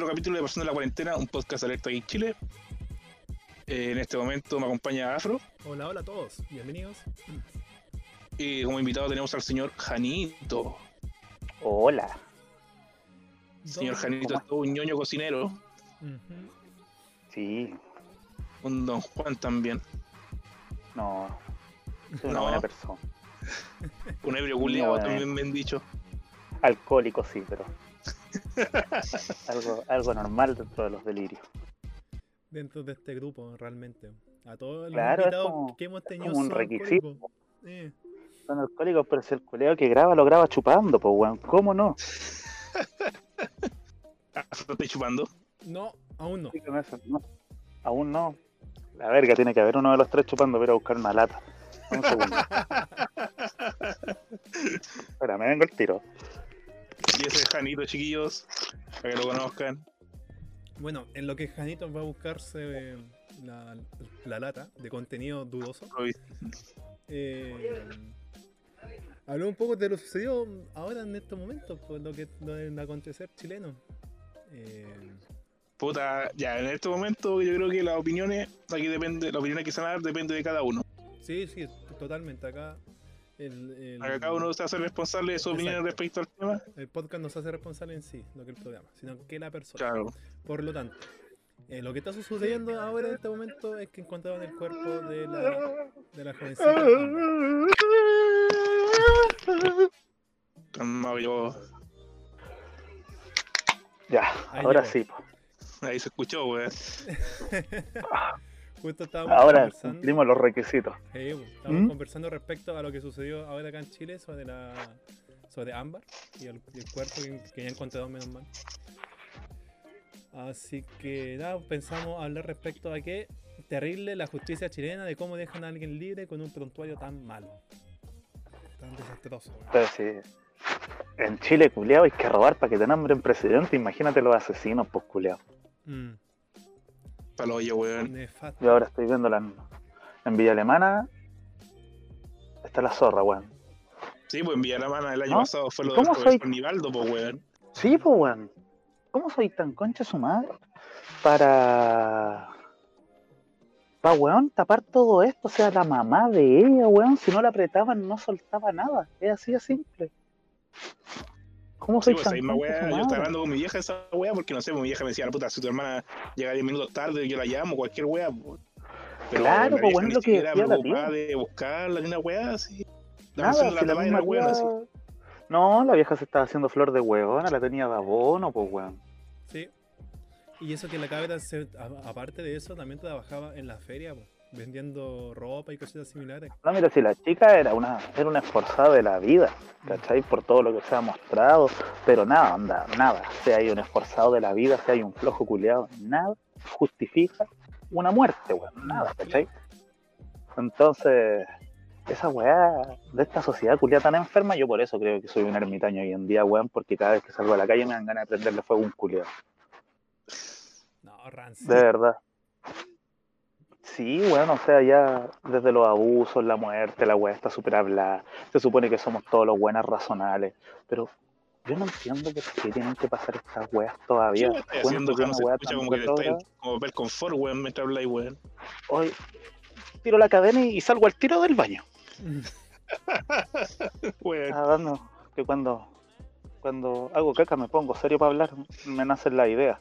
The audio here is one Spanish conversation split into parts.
capítulo de de la Cuarentena, un podcast alerta aquí en Chile. Eh, en este momento me acompaña Afro Hola, hola a todos, bienvenidos. y como invitado tenemos al señor Janito. Hola. Señor Janito ¿cómo es todo un ñoño cocinero. Sí, Un Don Juan también. no. Soy una No. buena persona. Un ebrio culiado No, eh. también me han dicho. Alcohólico, sí, pero. algo, algo normal dentro de los delirios. Dentro de este grupo, realmente. A todos los Claro, es invitados como- que hemos Es tenido como un son requisito. alcohólicos. Eh, Son alcohólicos, pero si el culeo que graba lo graba chupando, pues weón. ¿Cómo no? Afro está chupando. No, aún no. Sí, eso, no. Aún no. La verga, tiene que haber uno de los tres chupando, pero a buscar una lata. Un segundo. Espera, me vengo el tiro. Y ese es Janito, chiquillos. Para que lo conozcan. Bueno, en lo que Janito va a buscarse eh, la, la lata de contenido dudoso, eh, habló un poco de lo sucedido ahora en estos momentos, por lo que lo del acontecer chileno. Eh, Puta, ya, en este momento yo creo que las opiniones, aquí depende, las opiniones que se van a dar depende de cada uno. sí, sí, totalmente. Acá el, el- Acá cada uno se hace responsable de su opinión respecto al tema. el podcast no se hace responsable en sí, no que el programa, sino que la persona. Claro. Por lo tanto, eh, lo que está sucediendo ahora en este momento es que encontraron el cuerpo de la, de la jovencita. Yo. Ya, Ahí ahora llegó. sí. Ahí se escuchó, weón. Justo estábamos Ahora cumplimos los requisitos. bueno, estábamos ¿Mm? conversando respecto a lo que sucedió ahora acá en Chile sobre la sobre Ámbar y el, y el cuerpo que, que ya encontrado menos mal. Así que nada, pensamos hablar respecto a que terrible la justicia chilena de cómo dejan a alguien libre con un prontuario tan malo. Tan desastroso. Pero si en Chile, culiao, hay que robar para que te nombren presidente. Imagínate los asesinos, pues, culiao. Mm, Palo hoyo, weón. Yo ahora estoy viendo la, en Villa Alemana. Está la zorra, weón. Sí, pues en Villalamana el año ¿No? pasado fue ¿Y lo cómo soy? profesor Nivaldo, pues, weón. Sí, pues, weón. ¿Cómo soy tan concha su madre? Para. Para, weón, tapar todo esto. O sea, la mamá de ella, weón, si no la apretaban, no soltaba nada. Es así de simple. ¿Cómo Sí, soy pues tan weá, su yo estaba hablando con mi vieja esa weá, porque no sé, mi vieja me decía, la puta, si tu hermana llega 10 minutos tarde, yo la llamo, cualquier weá, pues. Pero Claro, la pues, vieja bueno, lo que la preocupada tía. de buscarla ni una weá, así. La Nada, canción de si la la misma la weá, así. tía- No, la vieja se estaba haciendo flor de huevona, la tenía de abono, pues, weón. Sí. Y eso que la cabra, se- a- aparte de eso, también trabajaba en la feria, po, vendiendo ropa y cositas similares. No, mira, si la chica era una, era una esforzada de la vida, ¿cachai? Por todo lo que se ha mostrado, pero nada, anda, nada. Si hay un esforzado de la vida, si hay un flojo culiado, nada justifica una muerte, weón, nada, ¿cachai? Entonces, esa weá de esta sociedad culiada tan enferma, yo por eso creo que soy un ermitaño hoy en día, weón, porque cada vez que salgo a la calle me dan ganas de prenderle fuego a un culiado. No, rancio. De verdad. Sí, bueno, o sea, ya desde los abusos, la muerte, la weá está súper hablada. Se supone que somos todos los buenas razonables. Pero yo no entiendo por qué tienen que pasar estas weas ¿Qué todavía. Encuentro haciendo que no se escucha como que estáis como ver confort, weón, mientras habláis, weón? Hoy tiro la cadena y salgo al tiro del baño. Weón. Ah, no, que cuando, cuando hago caca me pongo serio para hablar, me nacen las ideas.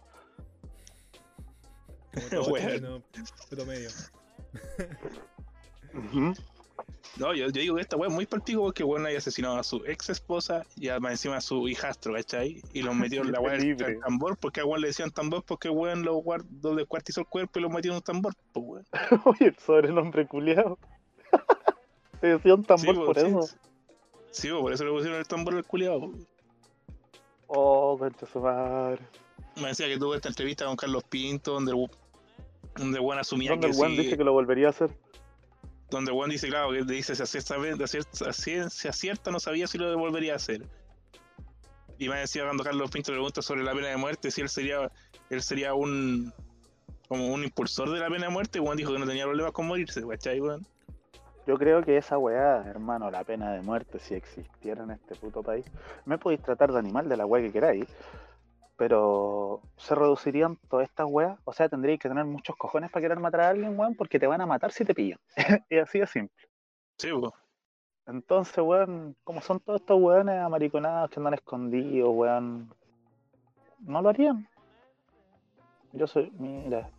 Como todo. Ujú. No, yo, yo digo que esta weá es muy partido porque weón haya asesinado a su ex esposa y además encima a su hijastro, ¿cachai? Y los metió en la weá del tambor porque a weón le decían tambor porque weón lo guard- lo descuartizó el cuerpo y lo metió en un tambor, pues weón. Oye, el sobrenombre culiado. Te decía un tambor Sí, por pues, eso. sí. Sí, pues, por eso le pusieron el tambor al culiado. Oh, concha su madre. Me decía que tuvo esta entrevista con Carlos Pinto donde el donde weón asumía Donde que Juan dice que lo volvería a hacer. donde Juan dice, claro, que dice si acierta, si acierta, no sabía si lo devolvería a hacer. Y me decía cuando Carlos Pinto le pregunta sobre la pena de muerte, si él sería, él sería un como un impulsor de la pena de muerte, Juan dijo que no tenía problemas con morirse, ¿cachai, weón? Yo creo que esa weá, hermano, la pena de muerte, si existiera en este puto país, me podéis tratar de animal de la weá que queráis, pero se reducirían todas estas weas. O sea, tendrías que tener muchos cojones para querer matar a alguien, weón, porque te van a matar si te pillan. y así de simple. Sí, weón. Entonces, weón, como son todos estos weones amariconados que andan escondidos, weón, no lo harían. Yo soy, mira.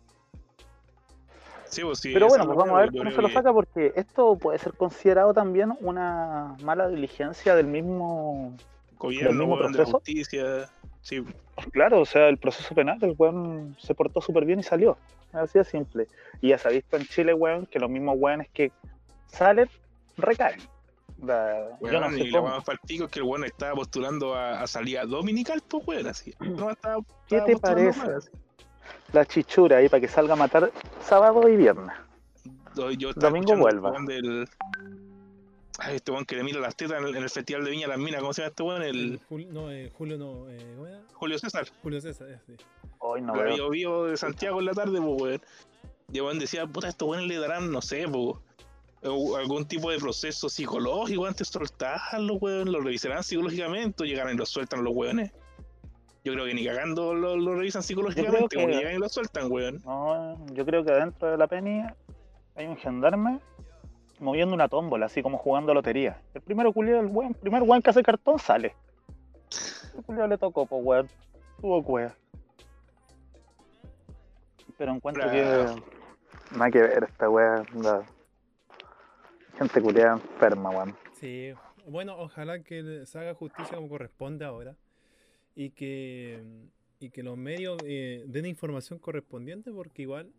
Sí, pues, sí, Pero bueno, es pues vamos a ver cómo se lo saca porque esto puede ser considerado también una mala diligencia del mismo Gobierno, mismo weón, de proceso? justicia. Sí, Claro, o sea, el proceso penal, el weón se portó súper bien y salió. Así de simple. Y ya se ha visto en Chile, weón, que los mismos weones que salen, recaen. Yo no weón, sé y la cómo. weá más partico es que el weón estaba postulando a, a salida dominical, pues weón, así. No, estaba, ¿Qué te parece? La chichura ahí para que salga a matar sábado y viernes. Yo- Domingo vuelva. del. Ay, este weón que le mira las tetas en el, en el Festival de Viña Las Minas, ¿cómo se llama este weón? El Jul- no, eh, Julio no. Eh, ¿Cómo era? Julio César. Julio César, eh, sí. Hoy no veo. Bio Bio de Santiago en la tarde, pues weón. Y weón decía, puta, estos weones le darán, no sé, pues. algún tipo de proceso psicológico antes de soltarlo, weón. Lo revisarán psicológicamente o llegarán y lo sueltan los weones. Yo creo que ni cagando lo, lo revisan psicológicamente, que- porque llegan y lo sueltan, weón. No, yo creo que adentro de la penny hay un gendarme moviendo una tómbola, así como jugando lotería. El primero culiado, el weón, primer weón que hace cartón sale. El culiado le tocó, pues weón. Tuvo cueva. Pero encuentro que Bravo. nada que ver esta weá. Gente culiada enferma, weón. Sí, bueno, ojalá que se haga justicia como corresponde ahora y que, y que los medios eh, den información correspondiente porque igual,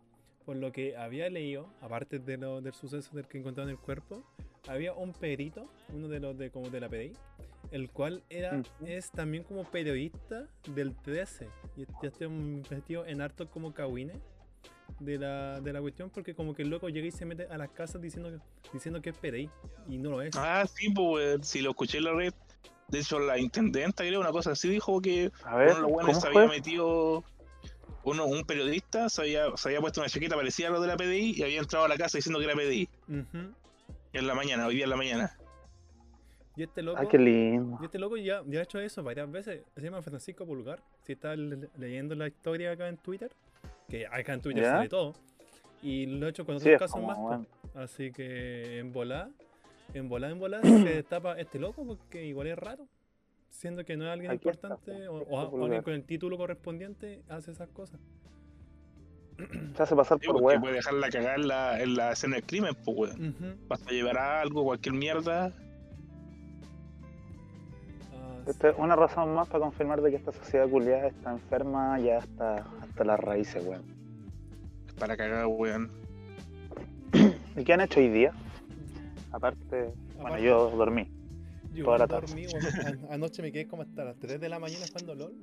por lo que había leído, aparte de lo, del suceso del que encontraron el cuerpo, había un perito, uno de los de como de la PDI, el cual era, es también como periodista del 13 y ya está metido en harto como cagüines de la, de la cuestión porque como que el loco llega y se mete a las casas diciendo, diciendo que es PDI y no lo es. Ah, sí, pues. Si lo escuché en la red. De hecho, la intendenta, creo, una cosa así, dijo que A ver, uno de los buenos ¿cómo se fue? había metido. Uno, un periodista se había, se había puesto una chaqueta parecida a lo de la PDI y había entrado a la casa diciendo que era PDI. En la mañana, hoy día en la mañana. Y este loco, Ay, qué lindo. y este loco ya, ya ha hecho eso varias veces. Se llama Francisco Pulgar. Si está le- leyendo la historia acá en Twitter, que acá en Twitter ¿Ya? sale todo. Y lo ha hecho con otros casos como, más. weón. Así que en volá, en volá, en volá se destapa este loco porque igual es raro. Siendo que no es alguien Aquí está, importante o, Francisco o a- o alguien con el título correspondiente hace esas cosas. Se hace pasar Sí, por porque weón. puede dejarla cagar en la, en la escena del crimen, pues weón. Ujú. Basta llevar algo, cualquier mierda. Ah, Esta es una razón más para confirmar de que esta sociedad culiada está enferma ya hasta, hasta las raíces, weón. Para cagar, weón. ¿Y qué han hecho hoy día? Aparte, bueno, yo dormí. Yo toda la tarde. dormí, anoche me quedé como hasta las 3 de la mañana jugando LOL.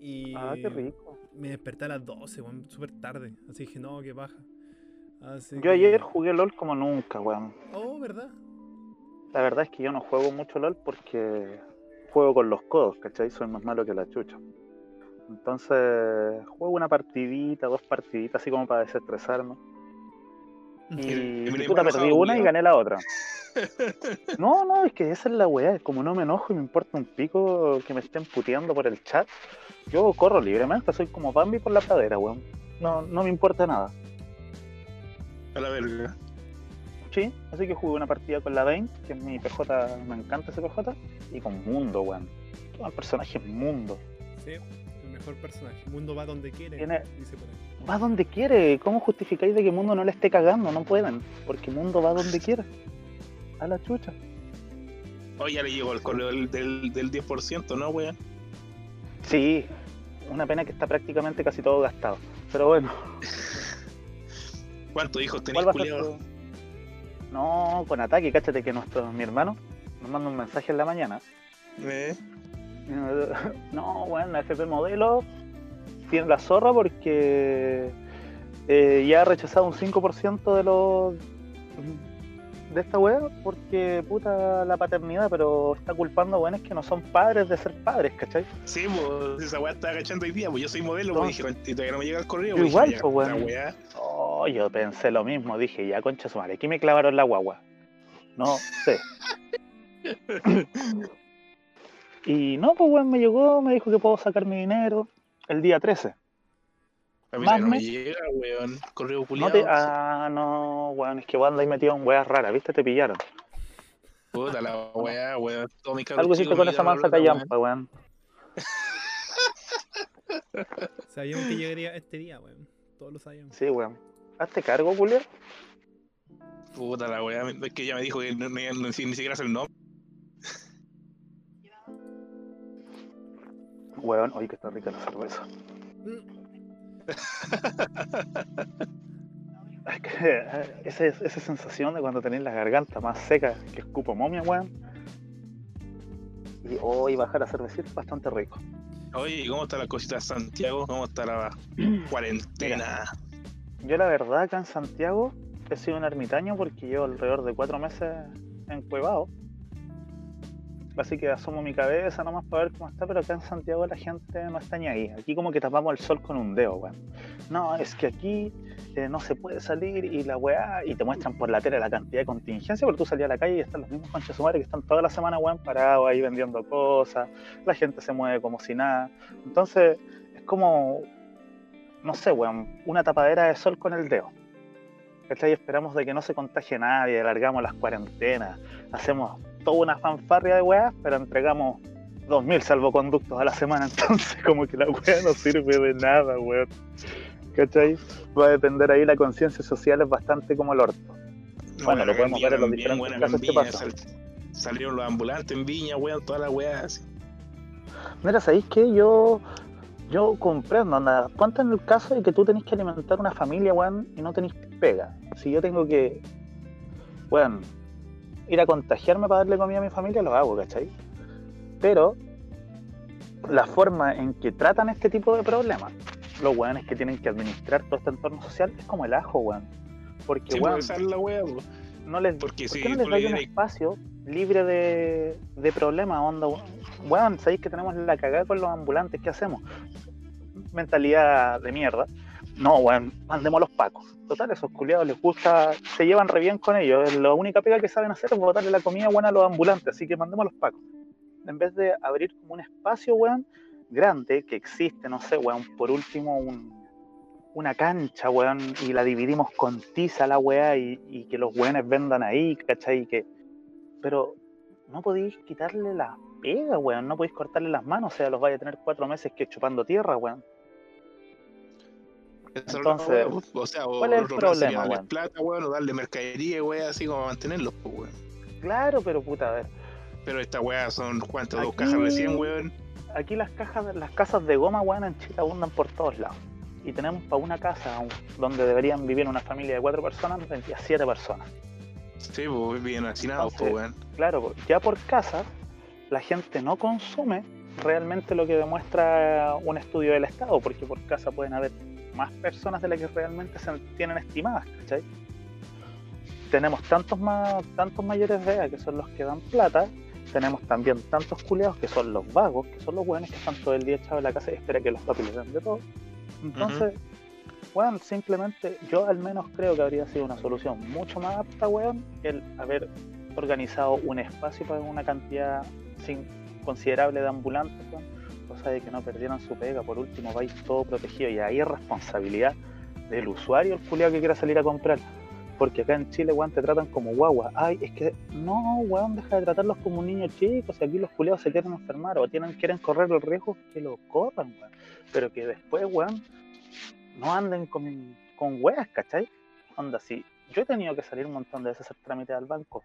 Y Ah, qué rico. me desperté a las 12, weón, súper tarde. Así dije, no, que baja. Así Yo que- ayer jugué LOL como nunca, weón. Oh, ¿verdad? La verdad es que yo no juego mucho LOL porque juego con los codos, ¿cachai? Soy más malo que la chucha. Entonces, juego una partidita, dos partiditas, así como para desestresarme. Y, Y puta, perdí una y gané la otra. No, no, es que esa es la weá. Como no me enojo y me importa un pico que me estén puteando por el chat, yo corro libremente, soy como Bambi por la pradera, weón. No, no me importa nada. A la verga. Sí, así que jugué una partida con la Vayne, que es mi PJ, me encanta ese PJ, y con Mundo, weón. Todo el personaje es Mundo. Sí, mejor personaje. Mundo va donde quiere. Tiene- Dice por ahí. Va donde quiere. ¿Cómo justificáis de que Mundo no le esté cagando? No pueden, porque Mundo va donde quiere. A la chucha. Hoy ya le llegó el correo del, del, del 10%, ¿no, weón? Sí, una pena que está prácticamente casi todo gastado. Pero bueno, ¿Cuántos hijos tenéis, ¿cuál va a ser culiado? tu- No, con ataque, cáchate que nuestro, mi hermano nos manda un mensaje en la mañana. ¿Eh? No, bueno, la FP modelo tiene la zorra porque eh, ya ha rechazado un 5% de los de esta wea porque puta la paternidad, pero está culpando a weones que no son padres de ser padres, ¿cachai? Sí, pues esa weá estaba agachando hoy día, pues yo soy modelo, pues dije, y todavía no me llega el correo, pues igual, pues, weón. Oh, yo pensé lo mismo, dije, ya concha su madre, aquí me clavaron la guagua. No sé. y no, pues weón, me llegó, me dijo que puedo sacar mi dinero. el día 13. A mí Más no me llega, weón. Correo No culiado. te... Ah, no, weón, es que vos andáis metido en weas raras, ¿viste? Te pillaron. Puta la weá, weón. Todo mi Algo hiciste con esa mansa callampa, weón. Sabíamos que llegaría este día, weón. Todos lo sabíamos. Sí, weón. Hazte cargo, Julio. Puta la weá. Es que ella me dijo que no, ni siquiera hace el nombre. Weón, oye, que está rica la cerveza. Es que eh, esa, esa sensación de cuando tenés la garganta más seca que escupo momia, weón. Y hoy bajar a cervecita es bastante rico. Oye, ¿y cómo está la cosita de Santiago? ¿Cómo está la cuarentena? Yo la verdad acá en Santiago he sido un ermitaño porque llevo alrededor de cuatro meses encuevado. Así que asomo mi cabeza nomás para ver cómo está, pero acá en Santiago la gente no está ni ahí. Aquí como que tapamos el sol con un dedo, weón. No, es que aquí eh, no se puede salir y la weá, y te muestran por la tele la cantidad de contingencia, pero tú salías a la calle y están los mismos conchas sumares que están toda la semana, weón, parados ahí vendiendo cosas, la gente se mueve como si nada. Entonces, es como, no sé, weón, una tapadera de sol con el dedo. ¿Cachai? Esperamos de que no se contagie nadie, alargamos las cuarentenas, hacemos toda una fanfarria de weas, pero entregamos 2.000 salvoconductos a la semana, entonces como que la wea no sirve de nada, weón. ¿Cachai? Va a depender ahí la conciencia social, es bastante como el orto. Bueno, lo podemos ver en los diferentes casos que pasan. sal- salieron los ambulantes en Viña, weón, todas las weas. Mira, ¿sabéis qué? Yo, yo comprendo, anda, ponte en el caso de que tú tenés que alimentar una familia, weón, y no tenés pega. Si yo tengo que, weón, ir a contagiarme para darle comida a mi familia, lo hago, ¿cachai? Pero la forma en que tratan este tipo de problemas, los weones que tienen que administrar todo este entorno social, es como el ajo, weón. Porque, Sí, weón, la wea, no les Porque ¿Por qué no les le dais un espacio libre de, de problemas, onda? Weón, sabéis que tenemos la cagada con los ambulantes, ¿qué hacemos? Mentalidad de mierda. No, weón, mandemos a los pacos. Total, esos culiados les gusta, se llevan re bien con ellos. La única pega que saben hacer es botarle la comida buena a los ambulantes, así que mandemos a los pacos. En vez de abrir como un espacio, weón, grande, que existe, no sé, weón, por último, un, una cancha, weón, y la dividimos con tiza la weá y, y que los weones vendan ahí, ¿cachai? Que... Pero no podéis quitarle la pega, weón, no podéis cortarle las manos, o sea, los vais a tener cuatro meses que chupando tierra, weón. Entonces, o sea, o ¿cuál es el problema, darle weón? plata, weón, o darle mercadería, weón, así como mantenerlos, pues, weón. Claro, pero puta, a ver, Pero estas weas son, ¿cuántas? Dos Aquí- cajas recién, weón. aquí las cajas, las casas de goma, weón, en Chile abundan por todos lados. Y tenemos para una casa donde deberían vivir una familia de cuatro personas, vendría siete personas. Sí, pues bien hacinados, pues, weón. Claro, ya por casa la gente no consume realmente lo que demuestra un estudio del Estado, porque por casa pueden haber más personas de las que realmente se tienen estimadas, ¿cachai? Tenemos tantos más, tantos mayores de edad que son los que dan plata, tenemos también tantos culiados que son los vagos, que son los buenos que están todo el día echados en la casa y espera que los papis les den de todo. Entonces, weón, simplemente yo al menos creo que habría sido una solución mucho más apta, weón, el haber organizado un espacio para una cantidad sin, considerable de ambulantes, weón, cosa de que no perdieran su pega, por último vais todo protegido y ahí es responsabilidad del usuario el culiado que quiera salir a comprar. Porque acá en Chile, weón, te tratan como guagua. Ay, es que no, weón, deja de tratarlos como un niño chico. Si aquí los culiados se quieren enfermar o tienen, quieren correr el riesgo, que lo corran, weón. Pero que después, weón, no anden con, con weas, ¿cachai? Onda, si yo he tenido que salir un montón de veces a hacer trámites al banco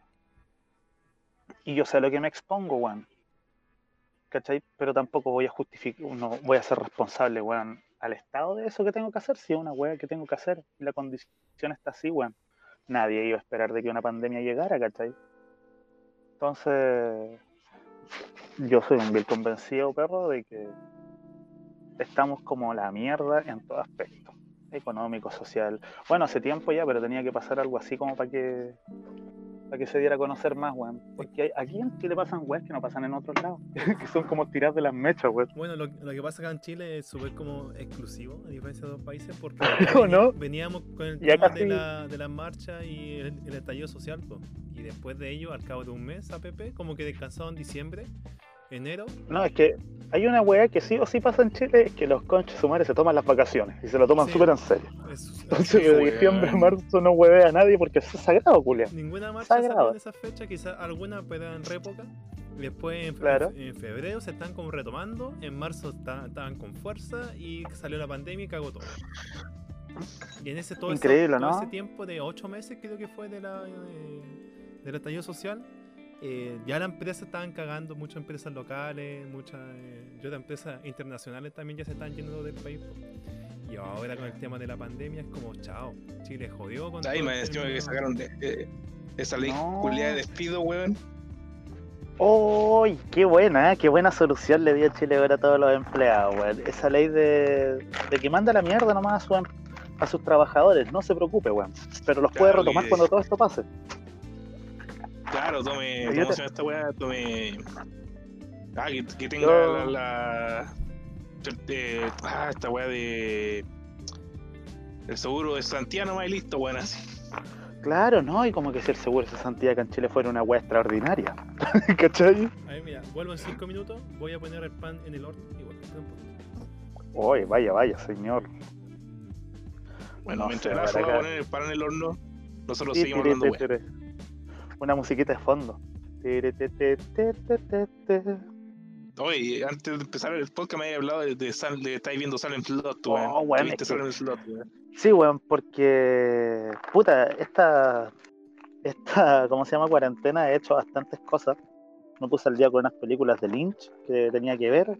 y yo sé lo que me expongo, weón. ¿Cachai? Pero tampoco voy a justificar, no voy a ser responsable, weón, al Estado de eso que tengo que hacer, si es una wea que tengo que hacer la condición está así, weón. Nadie iba a esperar de que una pandemia llegara, ¿cachai? Entonces, yo soy un vil convencido, perro, de que estamos como la mierda en todo aspecto. Económico, social. Bueno, hace tiempo ya, pero tenía que pasar algo así como para que para que se diera a conocer más, weón. Porque hay- aquí en Chile pasan weas que no pasan en otros lados. que son como tirar de las mechas, weón. Bueno, lo, lo que pasa acá en Chile es súper como exclusivo, a diferencia de otros países, porque ¿O no? veníamos con el tema casi- de, la, de las marchas y el, el estallido social, po. y después de ello, al cabo de un mes, APP, como que descansado en diciembre, enero. No, es que hay una weá que sí o sí pasa en Chile, es que los conches sumares se toman las vacaciones y se lo toman Sí. súper en serio. Es- Entonces de diciembre a marzo no huevea a nadie porque es sagrado, culia. Ninguna marcha Sagrado. en esa fecha, quizás alguna pueda en répoca. Después en, fe- Claro. en febrero se están como retomando, en marzo está- estaban con fuerza y salió la pandemia y cagó todo. Y en ese todo, ese- Increíble, todo ¿no? ese tiempo de ocho meses creo que fue de la, eh, del estallido social, eh, ya las empresas estaban cagando, muchas empresas locales, muchas eh, y otras empresas internacionales también ya se están yendo del país. Y ahora con el tema de la pandemia es como, chao, Chile jodió con Ahí me encima que sacaron de- eh, esa ley No. de despido, weón. ¡Uy! ¡Qué buena! ¿eh? ¡Qué buena solución le dio Chile ahora a todos los empleados, weón! Esa ley de, de que manda la mierda nomás a, su a sus trabajadores, no se preocupe, weón. Pero los puede retomar cuando todo esto pase. Claro, tome, ¿cómo te- se llama esta weá? Tome. Ah, que, que tenga Yo- la. la- eh, ah, esta weá de. El seguro de Santiago nomás y listo, weón, así. Claro, ¿no? Y como que si el seguro de cesantía acá en Chile fuera una weá extraordinaria. ¿Cachai? A ver, mira, vuelvo en 5 minutos, voy a poner el pan en el horno y vuelvo. espera un poquito. Uy, vaya, vaya, señor. Bueno, No mientras para va a poner el pan en el horno, nosotros Ti, seguimos tiri, hablando. Una musiquita de fondo. Oye, antes de empezar el podcast me había hablado de, de, de estáis viendo Silent Slot, weón. Oh, weón, ¿Viste es que- Silent Slot, weón? Sí, weón, porque. Puta, esta. Esta, ¿cómo se llama? Cuarentena he hecho bastantes cosas. Me puse al día con unas películas de Lynch que tenía que ver.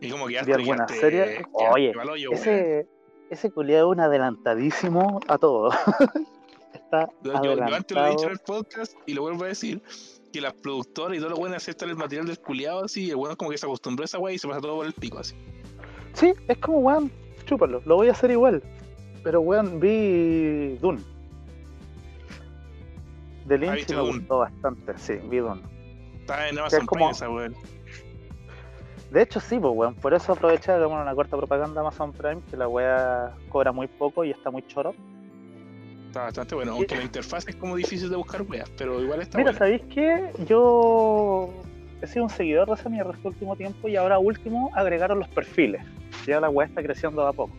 Y como que alguna serie. Oye, Ese, ese culiado es un adelantadísimo a todo. Está Yo, antes lo he dicho en el podcast y lo vuelvo a decir que las productoras y todo lo bueno aceptan el material del culiado así y el bueno como que se acostumbró a esa wey y se pasa todo por el pico así. Sí, es como, weón, chúpalo, lo voy a hacer igual. Pero, weón, vi Dune. De Lynch y me Dune? gustó bastante, sí, vi Dune. Está en Amazon como- Prime esa weón. De hecho, sí, pues, weón. Por eso aproveché de una corta propaganda Amazon Prime, que la weá cobra muy poco y está muy choro. Está bastante bueno, aunque la interfaz es como difícil de buscar weas, pero igual está Mira, buena. ¿sabéis qué? Yo he sido un seguidor de esa mierda este último tiempo y ahora último agregaron los perfiles. Ya la weá está creciendo de a poco.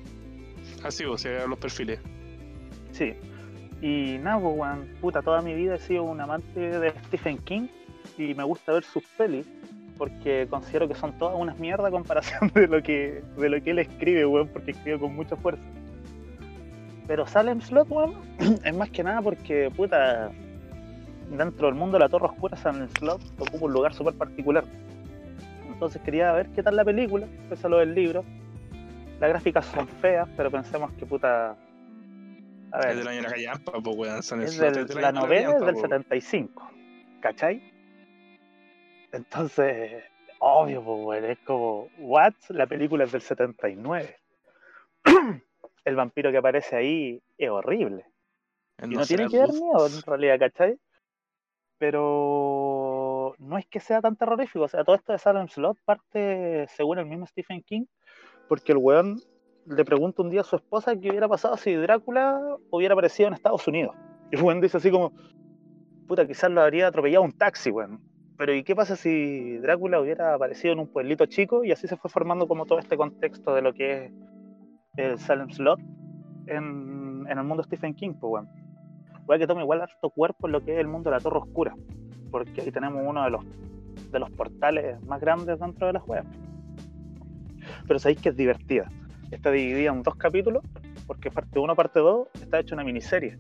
Así, o sea, los perfiles. Sí. Y nada, pues, weón, puta, toda mi vida he sido un amante de Stephen King y me gusta ver sus pelis porque considero que son todas unas mierdas a comparación de lo que de lo que él escribe, weón, porque escribe con mucha fuerza. Pero Salem Slot, weón, es más que nada porque, puta, dentro del mundo de la Torre Oscura, Salem Slot ocupa un lugar súper particular. Entonces quería ver qué tal la película, pese a lo del libro. Las gráficas son feas, pero pensemos que, puta... A ver, Es del año de la callampa, pues weón. San es del- es del la año de novela es del po. 75, ¿cachai? Entonces, obvio, pues, weón, es como, ¿what? La película es del 79. El vampiro que aparece ahí es horrible. Y no, tiene que dar miedo, en realidad, ¿cachai? Pero no es que sea tan terrorífico. O sea, todo esto de Salem Slot parte, según el mismo Stephen King, porque el weón le pregunta un día a su esposa qué hubiera pasado si Drácula hubiera aparecido en Estados Unidos. Y el weón dice así como, puta, quizás lo habría atropellado un taxi, weón. Pero ¿y qué pasa si Drácula hubiera aparecido en un pueblito chico? Y así se fue formando como todo este contexto de lo que es el Salem Slot en, en el mundo Stephen King, pues, weón. Weón, que toma igual harto cuerpo en lo que es el mundo de la Torre Oscura. Porque ahí tenemos uno de los, de los portales más grandes dentro de la juega. Pero sabéis que es divertida. Está dividida en dos capítulos, porque parte 1, parte 2, está hecha una miniserie.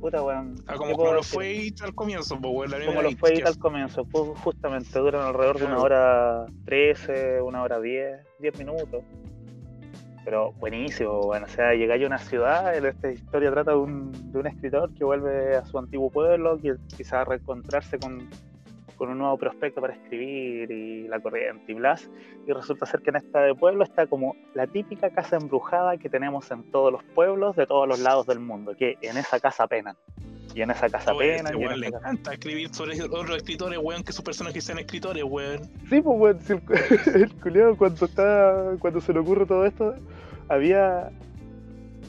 Puta, weón. Ah, ¿qué como, como lo fue al comienzo, pues weón. como lo fue al comienzo, ju- justamente duran alrededor de una hora 13, una hora 10, 10 minutos. Pero buenísimo, bueno, o sea, llegáis a una ciudad, esta historia trata de un, de un escritor que vuelve a su antiguo pueblo, que quizás reencontrarse con, con un nuevo prospecto para escribir y la corriente y blas, y resulta ser que en este pueblo está como la típica casa embrujada que tenemos en todos los pueblos de todos los lados del mundo, que en esa casa penan. Y en esa casa Oye, penan. este y en weón le casa- encanta escribir sobre otros escritores, weón, que sus personajes sean escritores, weón. Sí, pues, weón, si el, el culiao cuando está, cuando se le ocurre todo esto, había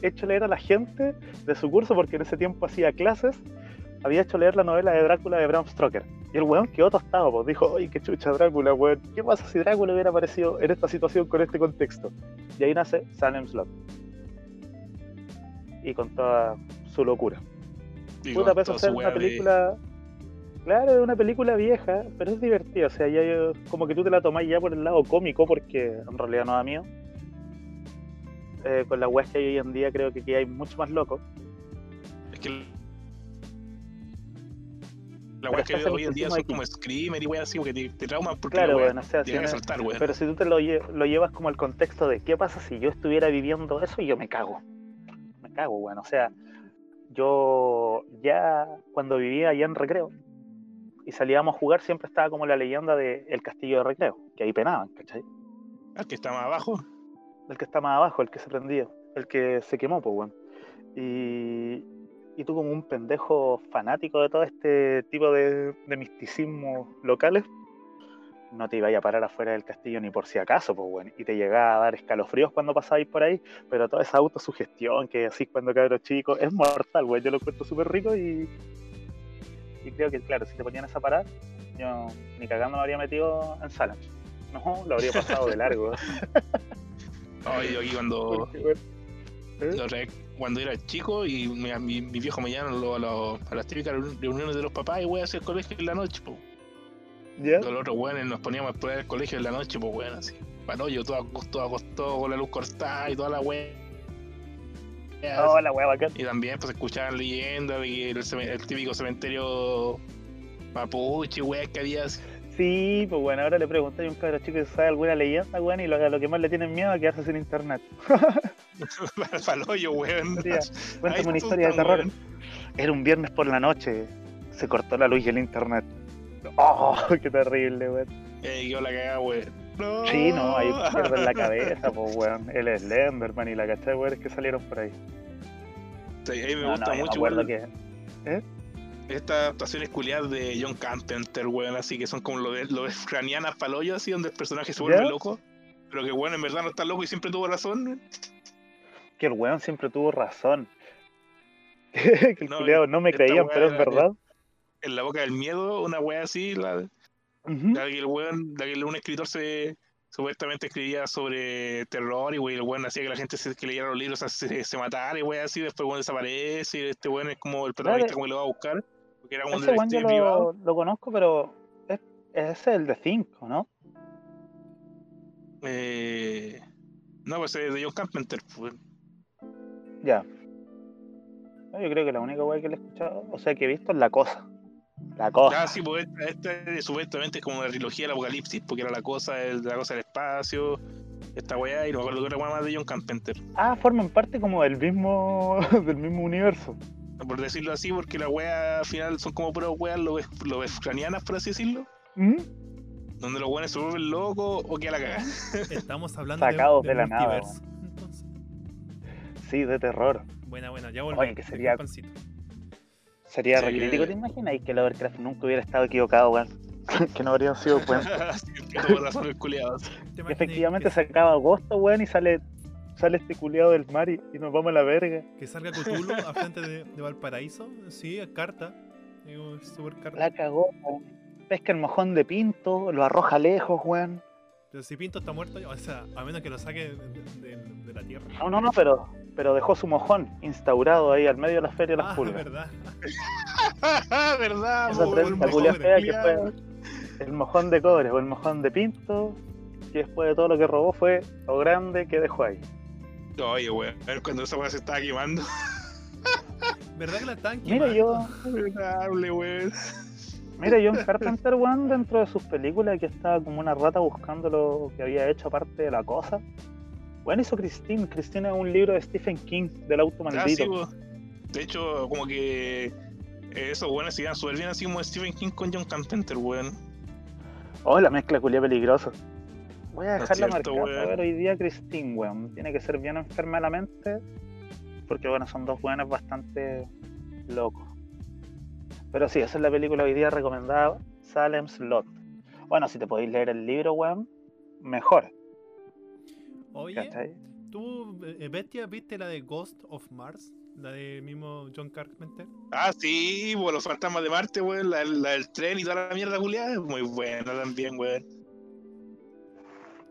hecho leer a la gente de su curso, porque en ese tiempo hacía clases, había hecho leer la novela de Drácula de Bram Stoker. Y el weón quedó tostado, pues dijo, oye, qué chucha Drácula, weón. ¿Qué pasa si Drácula hubiera aparecido en esta situación con este contexto? Y ahí nace Salem Slot. Y con toda su locura. Puta, con pese a toda ser una weá de- película. Claro, es una película vieja, pero es divertida. O sea, ya yo- como que tú te la tomás ya por el lado cómico, porque en realidad no da miedo. Eh, con la weas que hay hoy en día, creo que aquí hay mucho más locos. Es que la weá que hoy en día son como screamer y weá así, porque te, te trauman porque Claro, la weá weón, o sea, si no- saltar, weón. Pero si tú te lo, lle- lo llevas como al contexto de qué pasa si yo estuviera viviendo eso y yo me cago. Me cago, weón. O sea, yo ya cuando vivía allá en Recreo y salíamos a jugar, siempre estaba como la leyenda de el castillo de Recreo, que ahí penaban, ¿cachai? Al que está más abajo. El que está más abajo, el que se prendió, el que se quemó, pues, weón. Y, y tú como un pendejo fanático de todo este tipo de, de misticismos locales, no te ibas a parar afuera del castillo ni por si acaso, pues, weón. Y te llegaba a dar escalofríos cuando pasabais por ahí, pero toda esa autosugestión que así cuando cabros chicos es mortal, weón. Yo lo encuentro súper rico y, y creo que, claro, si te ponían esa parada, yo ni cagando me habría metido en sala. No, lo habría pasado de largo. Ay, yo aquí cuando, ¿eh? cuando era chico y mi, mi, mi viejo me llaman lo- a, las típicas reuniones de los papás y voy a hacer colegio en la noche, pues. ¿Ya? Los otros weones nos poníamos a explorar el colegio en la noche, pues weón, así. Para yo todo acostado, acostado con la luz cortada y toda la weá. Oh, la wea bacán. Y también pues escuchaban leyendas de el, el típico cementerio mapuche, weá, que había así. Sí, pues bueno, ahora le pregunté a un cabro chico si sabe alguna leyenda, weón, y lo, lo que más le tienen miedo es quedarse sin internet. Hoyo, weón. Cuéntame una historia de terror. weón. Era un viernes por la noche, se cortó la luz y el internet. ¡Oh, qué terrible, weón! Eh, yo la cagaba, weón. No. Sí, no, ahí pierden la cabeza, pues weón. El Slenderman y la cachai, weón, que salieron por ahí. Sí, a mí me No, gusta no, yo me mucho, que... estas adaptaciones culiadas de John Carpenter, weón, así que son como lo de, lo de Cranianas pa'l hoyo, así, donde el personaje se vuelve ¿Ya? loco. Pero que, weón, en verdad no está loco y siempre tuvo razón. que el weón siempre tuvo razón. que el No, culiao no me creían, pero es verdad. En la boca del miedo, una weá así, la, Ujú. la que el weón, la que un escritor se supuestamente escribía sobre terror y wey, el weón hacía que la gente se, que leyera los libros se, se matara y weón así, después weón desaparece y este weón es como el protagonista Claro. como lo va a buscar, porque era un yo lo, lo conozco, pero es, ese es el de 5, ¿no? Eh, no, pues es de John Carpenter, pues. Ya. No, yo creo que la única weá que le he escuchado, o sea, que he visto es La Cosa. La Cosa. Ah, sí, pues esta, esta supuestamente es como una trilogía del apocalipsis, porque era la cosa, el- la cosa del espacio, esta weá, y no me acuerdo que era weá más de John Carpenter. Ah, forman parte como del mismo, del mismo universo. Por decirlo así, porque la weá al final son como puras weas lo ucranianas, por así decirlo, ¿Mm? donde los weones se vuelven locos o que a la cagada. Estamos hablando Sacados de, de la nada, Sí, de terror. buena, buena, ya volvemos. Oye, que sería- Pancito. Sería Sí, recrítico. ¿te imaginas? Y que Lovecraft nunca hubiera estado equivocado, weón. que no habrían sido cuentos. Sí, que tuvo razón el culiado. ¿Te Que imaginas efectivamente que, se acaba agosto, weón, y sale, sale este culiado del mar y, y nos vamos a la verga. que salga Cthulhu a frente de, de Valparaíso? Sí, es carta. Digo, super carta. La cagó, weón. Pesca el mojón de pinto, lo arroja lejos, weón. Pero si Pinto está muerto, o sea, a menos que lo saque de, de- de la tierra. No, no, no, pero, pero dejó su mojón instaurado ahí al medio de la feria de las Ah, pulgas. verdad. ¿Verdad? Esa mejor fea que fue el mojón de cobre o el mojón de pinto, que después de todo lo que robó fue lo grande que dejó ahí. Oye, weón, a ver cuando esa weá se estaba quemando. ¿Verdad que la están Mira, quemando? yo, Verdadable, weón. Mira, John Carpenter, weón, dentro de sus películas que estaba como una rata buscando lo que había hecho aparte de la cosa. Bueno, hizo Christine. Christine es un libro de Stephen King, del auto Ah, sí, maldito. po. De hecho, como que eh, esos weones se iban súper bien así como Stephen King con John Carpenter, weón. Oh, la mezcla culia peligrosa. Voy a No dejarla cierto, marcada weón. ver hoy día Christine, weón. Tiene que ser bien enferma de la mente. Porque, bueno, son dos weones bastante locos. Pero sí, esa es la película hoy día recomendada. Salem's Lot. Bueno, si te podéis leer el libro, weón, mejor. Oye, ¿Cachai? ¿tú, eh, Bestia, viste la de Ghost of Mars? La del mismo John Carpenter. Ah, sí, weón, los fantasmas de Marte, weón, la, la del tren y toda la mierda culiada, es muy buena también, weón.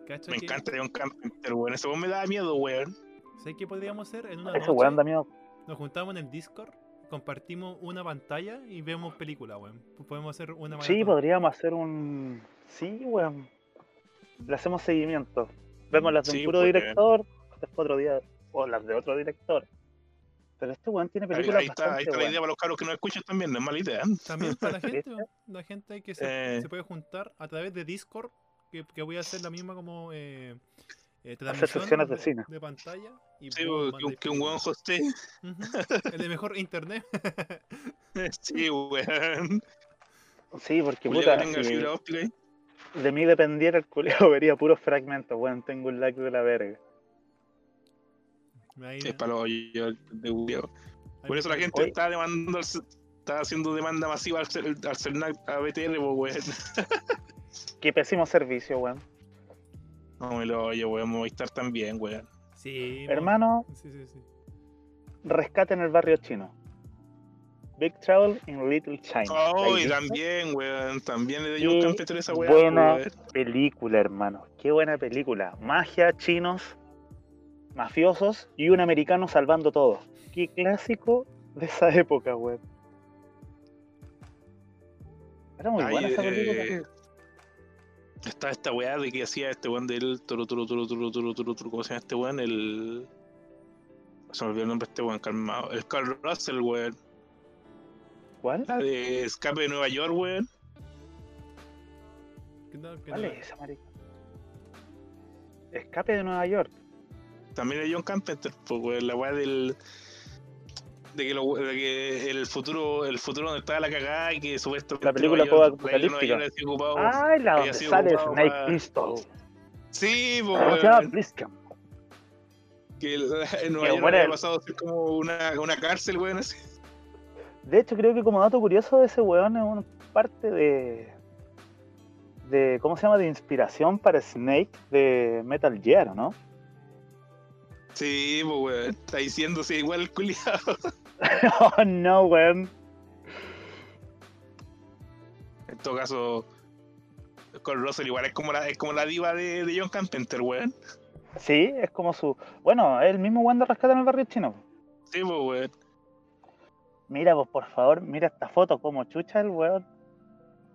¿Cacha Me que- encanta John Carpenter, weón. Ese weón me da miedo, weón. ¿Sabes qué podríamos hacer? En una Ese noche weón da miedo. nos juntamos en el Discord, compartimos una pantalla y vemos película, weón. Podemos hacer una Sí, maratón. podríamos hacer un. Sí, weón. Le hacemos seguimiento. Vemos las de Sí, un puro pues, director, después otro día. O las de otro director. Pero este weón tiene Ahí, películas ahí está, ahí bastante está la idea para los cabros que nos escuchan también, no es mala idea. También para la gente, la gente que se, Eh. se puede juntar a través de Discord, que, que voy a hacer la misma como eh, eh, Hacer sesiones de cine. de pantalla. Y Sí, weón, que, un weón. Ujú. El de mejor internet. Sí, weón. Sí, porque puta, si de mí dependiera el culiao vería puros fragmentos, weón. Tengo un lag de la verga. Ahí- Es para los hoyos de ahí Por eso la gente está demandando, está haciendo demanda masiva al, al CERNAC, a BTR, pues, weón. Qué pésimo servicio, weón. No me lo oye, weón, Movistar también, weón. Sí, Hermano, Sí, sí, sí. rescate en el barrio chino. Big Trouble in Little China. Oh, ¿La y también, weón, también le dio un campeón esa weá, buena weón. película, hermano. Qué buena película. Magia, chinos, mafiosos y un americano salvando todo. Qué clásico de esa época, weón. Era muy Ahí, buena esa eh, película. Está esta weá de que hacía este weón del turu turu turu turu turu turu turu, ¿cómo se llama este weón? El. Se me olvidó el nombre de este weón, calmado. El Carl Russell, weón. ¿Cuál? La de Escape de Nueva York, weón. ¿Qué tal? ¿Qué ¿Cuál tal? es esa marica? Escape de Nueva York. También de John Carpenter, pues, weón, la weá del. De que, lo- de que el futuro el futuro donde estaba la cagada y que supuestamente La película Nueva York- post-apocalíptica. Nueva York ocupado- la donde sale Snake para- Pistol. Sí, pues. Que el- en Nueva York había pasado a ser como una, una cárcel, weón, así. De hecho, creo que como dato curioso, ese weón es una parte de. de ¿Cómo se llama? De inspiración para Snake de Metal Gear, ¿no? Sí, pues, weón. Está diciéndose igual el culiado. oh, no, weón. En todo caso, con Russell igual es como la, es como la diva de, de John Carpenter, weón. Sí, es como su. Bueno, es el mismo weón de rescate en el barrio chino. Sí, pues, weón. Mira, pues por favor, mira esta foto, como chucha el weón.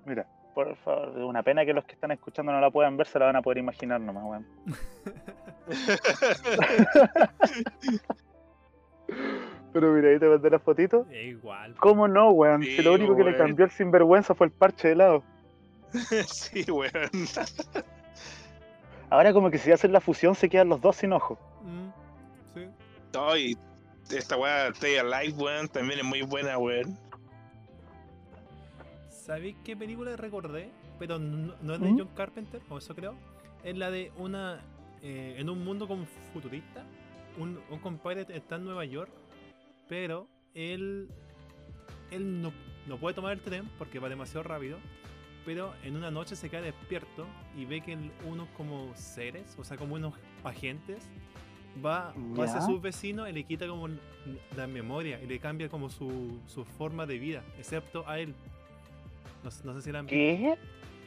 Mira, por favor, una pena que los que están escuchando no la puedan ver, se la van a poder imaginar nomás, weón. Pero mira, ahí te mandé la fotito. Es igual. ¿Cómo no, weón? Sí, si lo único que le cambió el sinvergüenza fue el parche de lado. sí, weón. Ahora como que si hacen la fusión se quedan los dos sin ojo. Mm, sí. No, y esta weá, Stay Alive, weón, también es muy buena, weón. ¿Sabéis qué película recordé? Pero no, no es de ¿Mm? John Carpenter, o eso creo. Es la de una. eh, en un mundo como futurista. Un, un compadre está en Nueva York. Pero él. Él no, no puede tomar el tren porque va demasiado rápido. Pero en una noche se queda despierto y ve que unos como seres, o sea, como unos agentes, va, va hacia sus vecinos y le quita como la memoria y le cambia como su, su forma de vida, excepto a él. No, sé- no sé si la han. ¿Qué?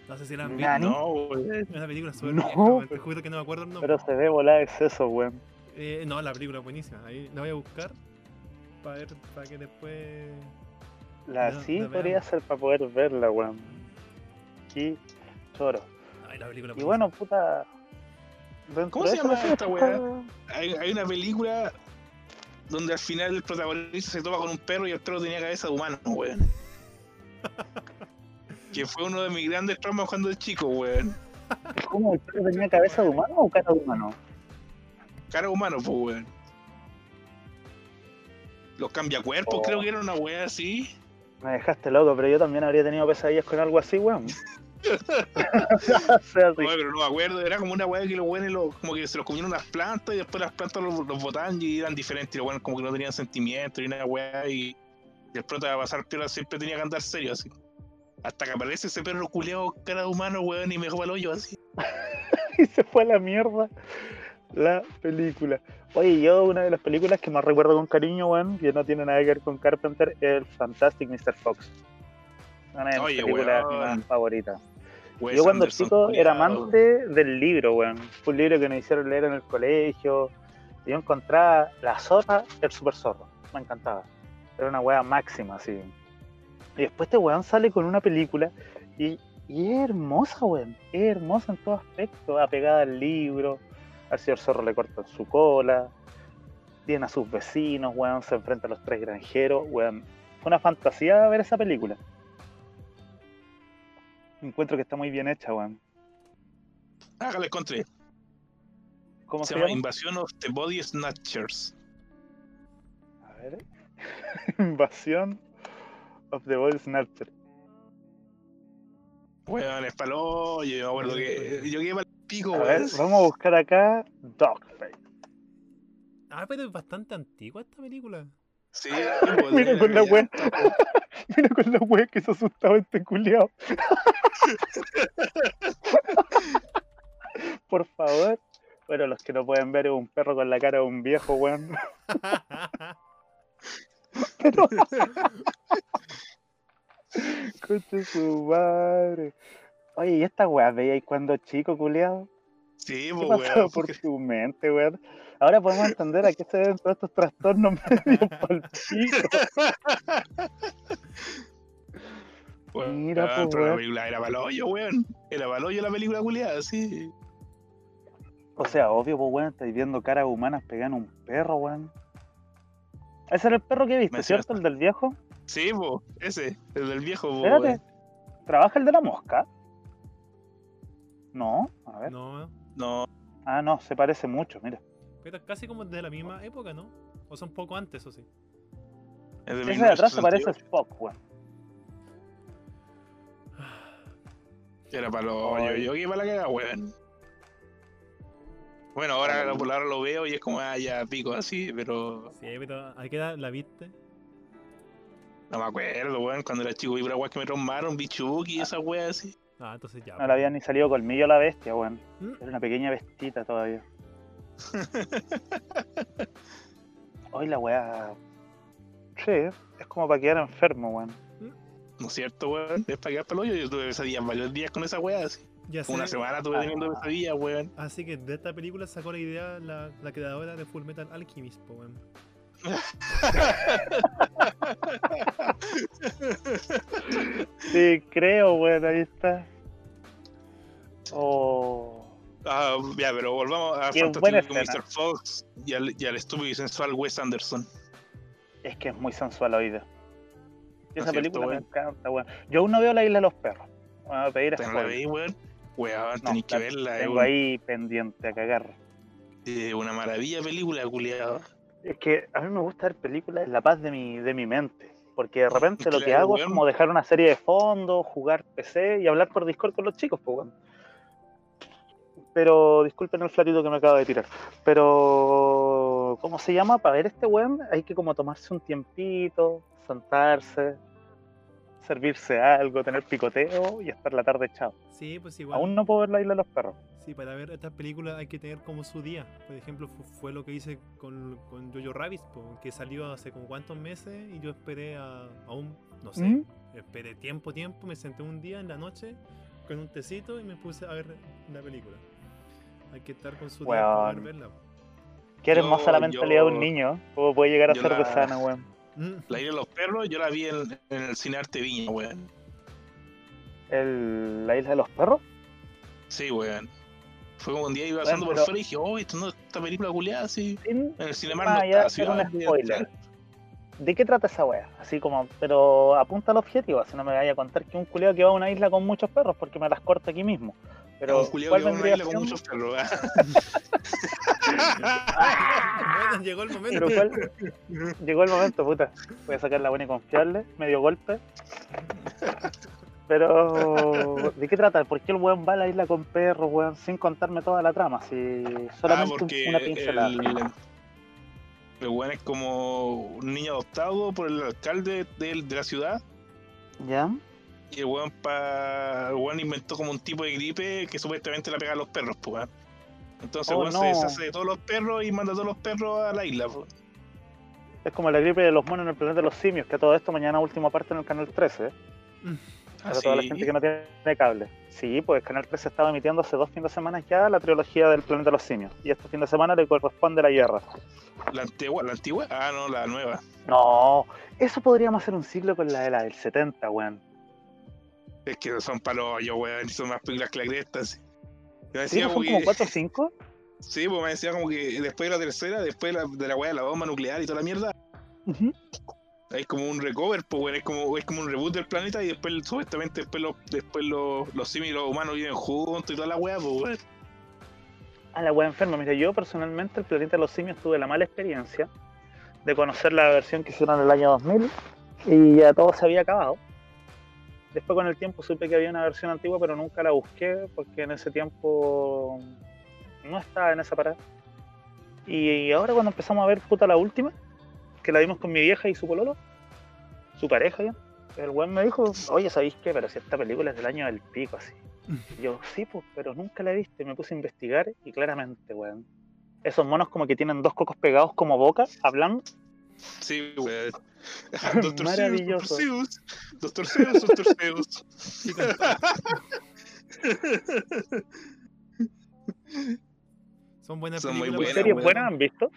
No sé si la han. No, weón. Es una película súper No. te juro que no me acuerdo el nombre. Pero se ve volar exceso, weón. Eh, no, la película es buenísima. Ahí la voy a buscar para ver, para que después. La No, sí la podría ser para poder verla, weón. Qué choro. Ay, la película Y buenísima. bueno, puta. ¿Cómo se llama esta weá? Hay, hay una película donde al final el protagonista se topa con un perro y el perro tenía cabeza de humano, weón. que fue uno de mis grandes traumas cuando era chico, weón. ¿Cómo el perro tenía cabeza de humano o cara de humano? Cara de humano, pues, weón. Los cambiacuerpos, Oh. creo que era una weá así. Me dejaste loco, pero yo también habría tenido pesadillas con algo así, weón. o sea, sí. Oye, pero no me acuerdo, era como una weá que los weones lo- como que se los comieron unas plantas y después las plantas los, los botaban y eran diferentes. Y los weones como que no tenían sentimiento y una weá y, y el prota de pasar piola siempre tenía que andar serio así. Hasta que aparece ese perro culeado cara de humano, weón, y me dejó al hoyo así. y se fue a la mierda. la película. Oye, yo una de las películas que más recuerdo con cariño, weón, que no tiene nada que ver con Carpenter, es el Fantastic Mr. Fox. Una de mis Oye, películas weón. favoritas. Wes Yo cuando Anderson, chico era amante del libro, weón. Fue un libro que nos hicieron leer en el colegio. Y yo encontraba la zorra, el super zorro. Me encantaba. Era una weá máxima, así. Y después este weón sale con una película y, y es hermosa, weón. Es hermosa en todo aspecto. Apegada al libro. Al señor zorro le cortan su cola. Tiene a sus vecinos, weón. Se enfrenta a los tres granjeros, weón. Fue una fantasía ver esa película. Encuentro que está muy bien hecha, weón. La encontré. ¿Cómo Se se, llama llama? Invasión of the Body Snatchers. A ver. Invasión of the Body Snatcher. Weón, es palo. Yo me acuerdo que. Yo quedé para el pico, A ver, weón. vamos a buscar acá Dogface. Ah, pero es bastante antigua esta película. Sí, Mira con la wea. Mira con la wea que se asustaba este culiao. Por favor. Bueno, los que no pueden ver es un perro con la cara de un viejo, weón. Concha su madre. Oye, ¿y esta weá veíais cuando chico, culiao? Sí, ¿Qué pues, weón. por porque- tu mente, weón? Ahora podemos entender a qué se deben todos estos trastornos medio weón, Mira, ah, pues, pero la película era palollo, weón. Era palollo la película culiada, sí. O sea, obvio, pues, weón, estáis viendo caras humanas pegando un perro, weón. Ese era el perro que viste, ¿cierto? El del viejo. Sí, ese, el del viejo, po, Espérate. weón. ¿Trabaja el de la mosca? No, a ver. no, No, Ah, no, se parece mucho, mira. pero es casi como de la misma época, ¿no? O sea, un poco antes, o sí. es de Ese de atrás se parece a 1968. Spock, weón. Era palollo. Ay. Yo quedé para la cagada, weón. Bueno, ahora, lo- ahora lo veo y es como, ah, ya pico así, pero Sí, pero ¿a qué edad la viste? no me acuerdo, weón. Cuando era chico vi una weá que me traumaron, bichuki y esa weá así. Ah, entonces ya. No le había ni salido colmillo a la bestia, weón. Mm. Era una pequeña bestita todavía. Hoy la weá. Sí, es como para quedar enfermo, weón. ¿No es cierto, weón? Es para quedar palollo. Yo tuve pesadillas varios días con esa weá así. Ya sé. Una semana tuve Ah. teniendo pesadillas, weón. Así que de esta película sacó la idea la, la creadora de Full Metal Alchemist, weón. Sí, creo, weón, ahí está. Oh. Ah, ya, pero volvamos a Fantastic. Mr. Fox y al, y al estúpido y sensual Wes Anderson. Es que es muy sensual oído. ¿No Esa cierto, película me encanta, weón. Yo aún no veo la isla de los perros. Me voy a pedir ¿Te la spoiler. veis, weón? Weón, No, tenéis que la verla. Es Tengo ahí pendiente a cagar. eh, una maravilla película, culiado. Es que a mí me gusta ver películas en la paz de mi, de mi mente. Porque de repente lo que hago es como dejar una serie de fondo, jugar PC y hablar por Discord con los chicos, pues, weón. Pero disculpen el flatito que me acabo de tirar. Pero, ¿cómo se llama? Para ver este weón hay que como tomarse un tiempito, sentarse, servirse algo, tener picoteo y estar la tarde echado. Sí, pues igual. Aún no puedo ver la isla de los perros. Sí, para ver estas películas hay que tener como su día. Por ejemplo, fu- fue lo que hice con, con Jojo Rabbit, que salió hace como cuántos meses y yo esperé a, a un, no sé, ¿Mm? esperé tiempo, tiempo, me senté un día en la noche con un tecito y me puse a ver la película. Hay que estar con su día para verla. Qué Yo- hermosa la mentalidad de un niño. ¿Cómo puede llegar a ser la- de sana, weón? Mm, La isla de los perros, yo la vi en, en el cine Arte Viña, weón. El, ¿La isla de los perros? Sí, weón. Fue como un día iba Bueno, pasando por pero- fuera y dije, oh, esto no, esta película culiada. Sin En el Cinemark más no está, ser un spoiler. ¿De qué trata esa wea? Así como, pero apunta al objetivo, así no me vaya a contar que un culiao que va a una isla con muchos perros, porque me las corto aquí mismo. Pero, un ¿cuál que va a una isla con muchos perros. bueno, llegó el momento. Cuál- Llegó el momento, puta. Voy a sacar la buena y confiarle, medio golpe. Pero, ¿de qué trata? ¿Por qué el weón va a la isla con perros, weón, sin contarme toda la trama? Si ah, solamente porque una pincelada. el, el weón es como un niño adoptado por el alcalde de, de la ciudad. ¿Ya? Y el weón, pa, el weón inventó como un tipo de gripe que supuestamente la pega a los perros, pues. Entonces, Oh, weón no. se deshace de todos los perros y manda a todos los perros a la isla. po. Es como la gripe de los monos en el planeta de los simios, que todo esto mañana última parte en el canal 13, ¿eh? Para Así. toda la gente que no tiene cable. Sí, pues Canal 13 estaba emitiendo hace dos fines de semana ya la trilogía del planeta de los simios. Y este fin de semana le corresponde la guerra. La antigua, la antigua, ah, no, la nueva. No, eso podríamos hacer un ciclo con la de la del 70, weón. Es que son palos, yo, weón, son más películas que la cresta. Sí, Sí, decía pues como son como que- 4 o 5. Sí, pues me decía como que después de la tercera, después de la, de la weá de la bomba nuclear y toda la mierda, hay como un recover, pues weón, es como, es como un reboot del planeta y después supuestamente después los, después los, los simios y los humanos viven juntos y toda la weá, pues weón. A la wea enferma. Mira, yo personalmente el planeta de los simios tuve la mala experiencia de conocer la versión que hicieron en el año 2000 y ya todo se había acabado. Después con el tiempo supe que había una versión antigua, pero nunca la busqué porque en ese tiempo no estaba en esa parada. Y ahora cuando empezamos a ver puta la última, que la vimos con mi vieja y su pololo, su pareja ya, el weón me dijo, oye, ¿sabéis qué? Pero si esta película es del año del pico, así. Y yo, sí, pues, pero nunca la he visto. Y me puse a investigar y claramente, weón. Esos monos como que tienen dos cocos pegados como boca, hablando. Sí, weón. Doctor Maravilloso. Zeus, Doctor Zeus, Doctor Zeus. Son buenas Son muy películas, buenas, ¿Qué series buenas han visto?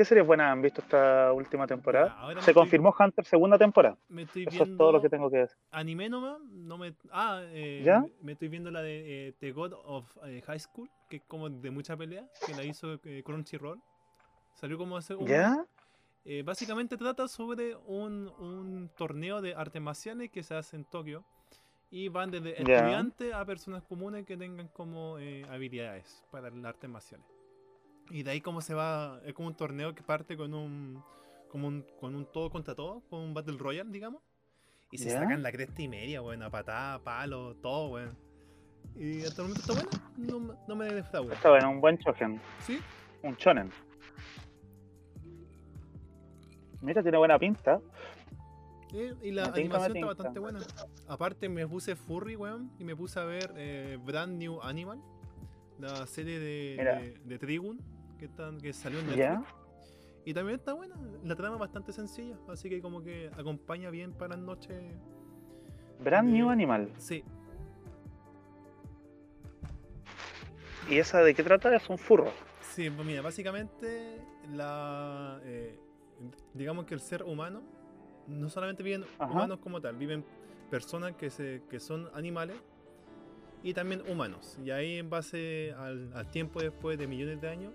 ¿Qué series buenas han visto esta última temporada? Ahora Se estoy- confirmó Hunter segunda temporada. Me estoy Eso viendo es todo lo que tengo que decir. anime nomás, no me ah, eh, ¿Ya? me- estoy viendo la de eh, The God of eh, High School, que es como de mucha pelea, que la hizo eh, Crunchyroll. Salió como hace un ¿Ya? Básicamente trata sobre un, un torneo de artes marciales que se hace en Tokio y van desde estudiantes a personas comunes que tengan como eh, habilidades para las artes marciales. Y de ahí como se va, es como un torneo que parte con un, como un, con un todo contra todo, con un Battle Royale, digamos. Y se Ya. sacan la cresta y media, weón, a patada, palo, todo, weón. Y hasta el momento está bueno, no, me- no me defrauda. Está bueno, un buen shonen. ¿Sí? Un shonen. Mira, tiene buena pinta. Eh, y la Me animación está bastante buena. Aparte me puse furry, weón, y me puse a ver eh, Brand New Animal, la serie de, de Trigun, que, salió en ¿Ya? Netflix. Y también está buena, la trama es bastante sencilla, así que como que acompaña bien para las noches. Brand New Animal. Sí, ¿Y esa de qué trata? Es un furro. sí, pues mira, básicamente la eh, digamos que el ser humano no solamente viven Ajá. humanos como tal, viven personas que se que son animales y también humanos. Y ahí en base al, al tiempo después de millones de años,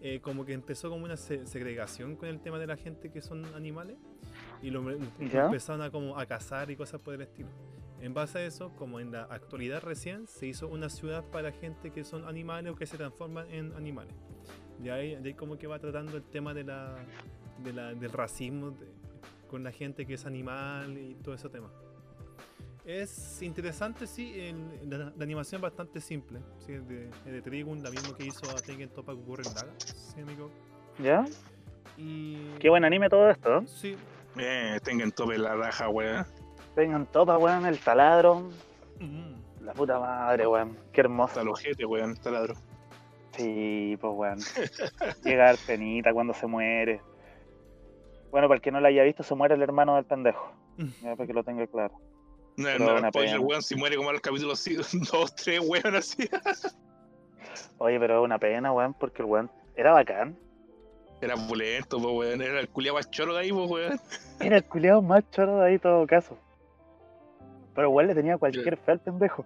eh, como que empezó como una se- segregación con el tema de la gente que son animales y lo Ya. empezaron a como a cazar y cosas por el estilo. En base a eso, como en la actualidad recién, se hizo una ciudad para gente que son animales o que se transforman en animales. De ahí, de ahí como que va tratando el tema de la, de la- del racismo de- con la gente que es animal y todo ese tema. Es interesante, sí, el- la, la animación es bastante simple. Sí, de, de Trigun, la misma que hizo a Tengen Toppa Gurren no me equivoco. ¿Ya? Y... Qué buen anime todo esto. ¿no? Sí, Eh, tengan tope la raja, weón. Vengan topa, weón, el taladro. mm, La puta madre, weón. Qué hermoso. Hasta el ojete, weón, taladro. Sí, pues weón. Llega a dar penita cuando se muere. Bueno, para el que no la haya visto, se muere el hermano del pendejo. Ya, para que lo tenga claro. No, Pero no, una spoiler, weón, si muere como en los capítulos 2, 3, weón, así. Oye, pero es una pena, weón, porque el weón era bacán. Era pulento, pues, weón. Era el culiado más choro de ahí, pues, weón. Era el culiado más choro de ahí, todo caso. Pero weón le tenía cualquier fe al pendejo.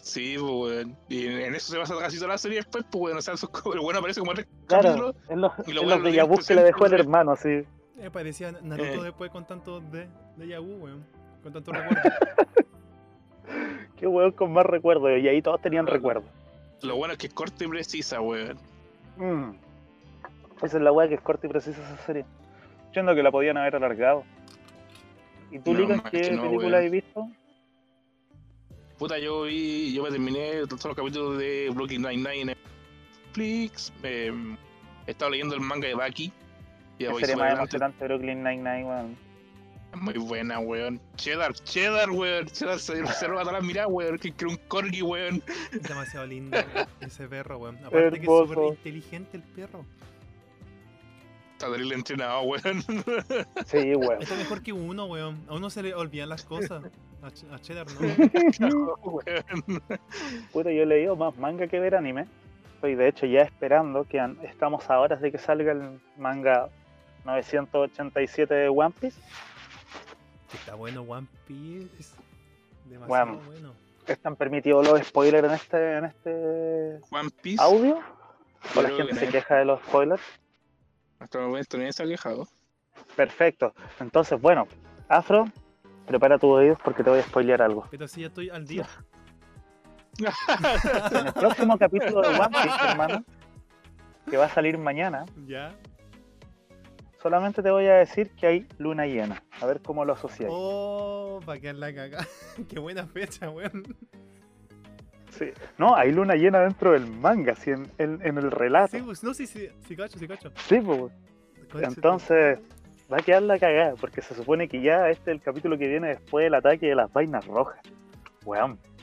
Sí, pues, weón. Y en eso se basa casi toda la serie después, pues, weón. O sea, el weón aparece como tres Claro, capítulos. en los, y lo en weón los lo de Yabu que le dejó el hermano, así. eh, parecía Naruto Eh. después con tanto de, de Yabu, weón. Con tanto recuerdo. Qué weón con más recuerdos. Y ahí todos tenían recuerdos. Lo bueno es que es corta y precisa, weón. Mm. Esa es la weá que es corta y precisa esa serie. Yo entiendo que la podían haber alargado. ¿Y tú, No, más qué que no, película weón. has visto? Puta, yo vi, yo me terminé todos los capítulos de Brooklyn Nine-Nine en Netflix. Eh, he estado leyendo el manga de Baki. Y súper más emocionante Brooklyn Nine-Nine, weón. Muy buena, weón. Cheddar, cheddar, weón. Cheddar se, se roba las miradas, weón. Que cree un corgi, weón. Es demasiado lindo ese perro, weón. Aparte que es súper inteligente el perro. Está terrible entrenado, weón. Sí, weón. Está mejor que uno, weón. A uno se le olvidan las cosas. A, Ch- a Cheddar no. No, weón. Puta, yo he leído más manga que ver anime. Estoy de hecho ya esperando que estamos a horas de que salga el manga 987 de One Piece. Está bueno One Piece. Demasiado Bueno. bueno. ¿Están permitidos los spoilers en este, en este One Piece. audio? ¿O la gente que se no. queja de los spoilers? Hasta el momento nadie se ha quejado. Perfecto. Entonces, bueno, Afro, prepara tus oídos porque te voy a spoilear algo. Pero si ya estoy al día. En el próximo capítulo de One Piece, hermano, que va a salir mañana, Ya. Solamente te voy a decir que hay luna llena. A ver cómo lo asociáis. Oh, para quedar la caga. Qué buena fecha, weón. Sí. No, hay luna llena dentro del manga, sí, en, en- en el relato. Sí, pues no, sí, sí, sí, cacho, sí, cacho. Sí, pues. Entonces, va a quedar la cagada, porque se supone que ya este es el capítulo que viene después del ataque de las vainas rojas. Weón. tu-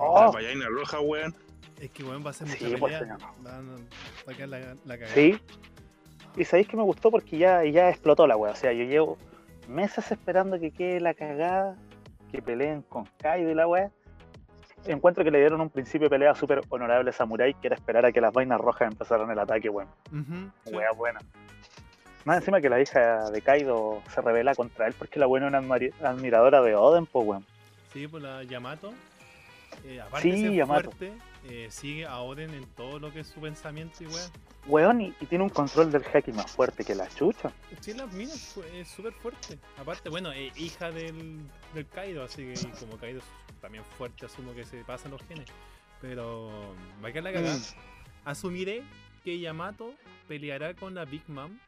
Oh. La vallaina roja, weón. Es que weón va a ser mucha Sí, pues, pelea. señor. Va a, va a quedar la, la cagada. Sí. Y sabéis que me gustó porque ya, ya explotó la wea. O sea, yo llevo meses esperando que quede la cagada, que peleen con Kaido y la wea. Encuentro que le dieron un principio de pelea súper honorable a Samurai, que era esperar a que las vainas rojas empezaran el ataque, weón. Ujú, sí. Wea buena. Más encima que la hija de Kaido se revela contra él porque la buena es una admiradora de Oden, pues weón. Sí, por la Yamato. Eh, aparte Sí, Yamato. fuerte, eh, sigue a Oden en todo lo que es su pensamiento y weón. Weón, y, y tiene un control del haki más fuerte que la chucha. Sí, la mina es súper fuerte. Aparte, bueno, es hija del, del Kaido, así que y como Kaido es también fuerte, asumo que se pasan los genes. Pero va a quedar la cagada. Mm. Asumiré que Yamato peleará con la Big Mom.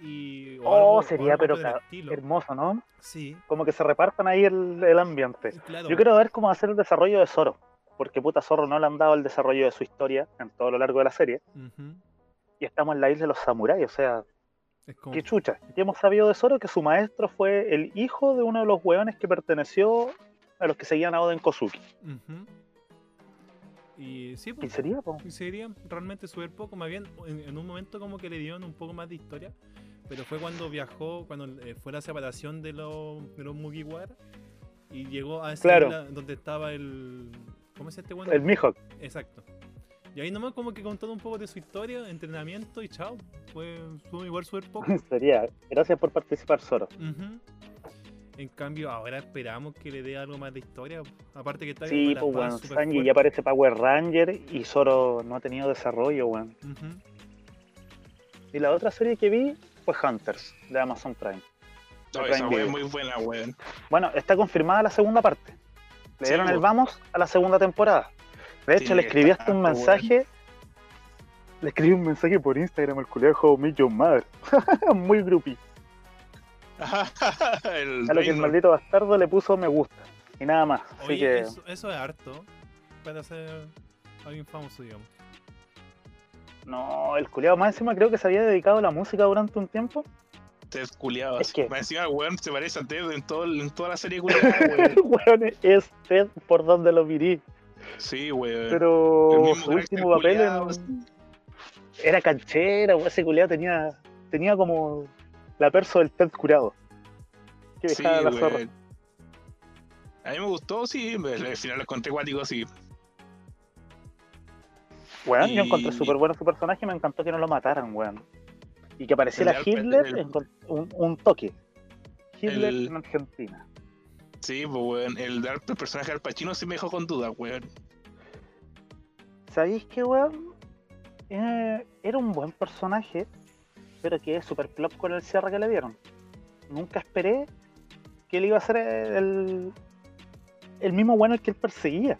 Y, o Oh, algo- sería pero hermoso, ¿no? Sí, Como que se repartan ahí el, el ambiente. claro. Yo quiero ver cómo va a ser el desarrollo de Zoro. Porque puta Zorro no le han dado el desarrollo de su historia en todo lo largo de la serie. Y estamos en la isla de los samuráis. O sea, como. qué chucha. Y hemos sabido de Zoro que su maestro fue el hijo de uno de los hueones que perteneció a los que seguían a Oden Kosuki. Ujú. Y sí, ¿Quién pues. sería, po? Y sería realmente súper poco, más bien en, en un momento como que le dieron un poco más de historia, pero fue cuando viajó, cuando eh, fue la separación de los, de los Mugiwara y llegó a esa Claro. donde estaba el... ¿Cómo es este bueno? El Mihawk. Exacto. Y ahí nomás como que contó un poco de su historia, entrenamiento y chao. Fue, fue igual súper poco. sería. Gracias por participar, Zoro. Ujú. En cambio, ahora esperamos que le dé algo más de historia. Aparte que está Sí, pues bueno, Sanji fuerte. ya parece Power Ranger y Zoro no ha tenido desarrollo, weón. Ujú. Y la otra serie que vi fue Hunters, de Amazon Prime. No, Prime esa muy buena, weón. Bueno, está confirmada la segunda parte. Le Sí, dieron el po. vamos a la segunda temporada. De hecho, le escribí hasta un mensaje. Le escribí un mensaje por Instagram al colegio Meet Your Mother. Muy groupie. el A lo que el maldito bastardo le puso me gusta. Y nada más. Así Oye, que. eso, eso es harto para ser alguien famoso, digamos. No, el culiado más encima creo que se había dedicado a la música durante un tiempo. Ted culiado. Es que- encima, el weón se parece a Ted en, todo, en toda la serie culiada, weón. Weón es Ted por donde lo miré. Sí, weón. Pero su último papel en- era canchera, weón. Ese culiado tenía, tenía como la perso del Ted curado. Que Sí, la zorra. A mí me gustó, sí. Al final lo encontré cuático, sí. Weón, yo Y- encontré súper bueno su personaje me encantó que no lo mataran, weón. Y que apareciera El- Hitler, el- encont- un, un toque. Hitler El- en Argentina. Sí, pues, weón. El, de el personaje de Al Pacino sí me dejó con dudas, weón. ¿Sabéis qué, weón? Eh, era un buen personaje, pero que es súper flop con el cierre que le dieron. Nunca esperé que él iba a ser el, el mismo bueno al que él perseguía.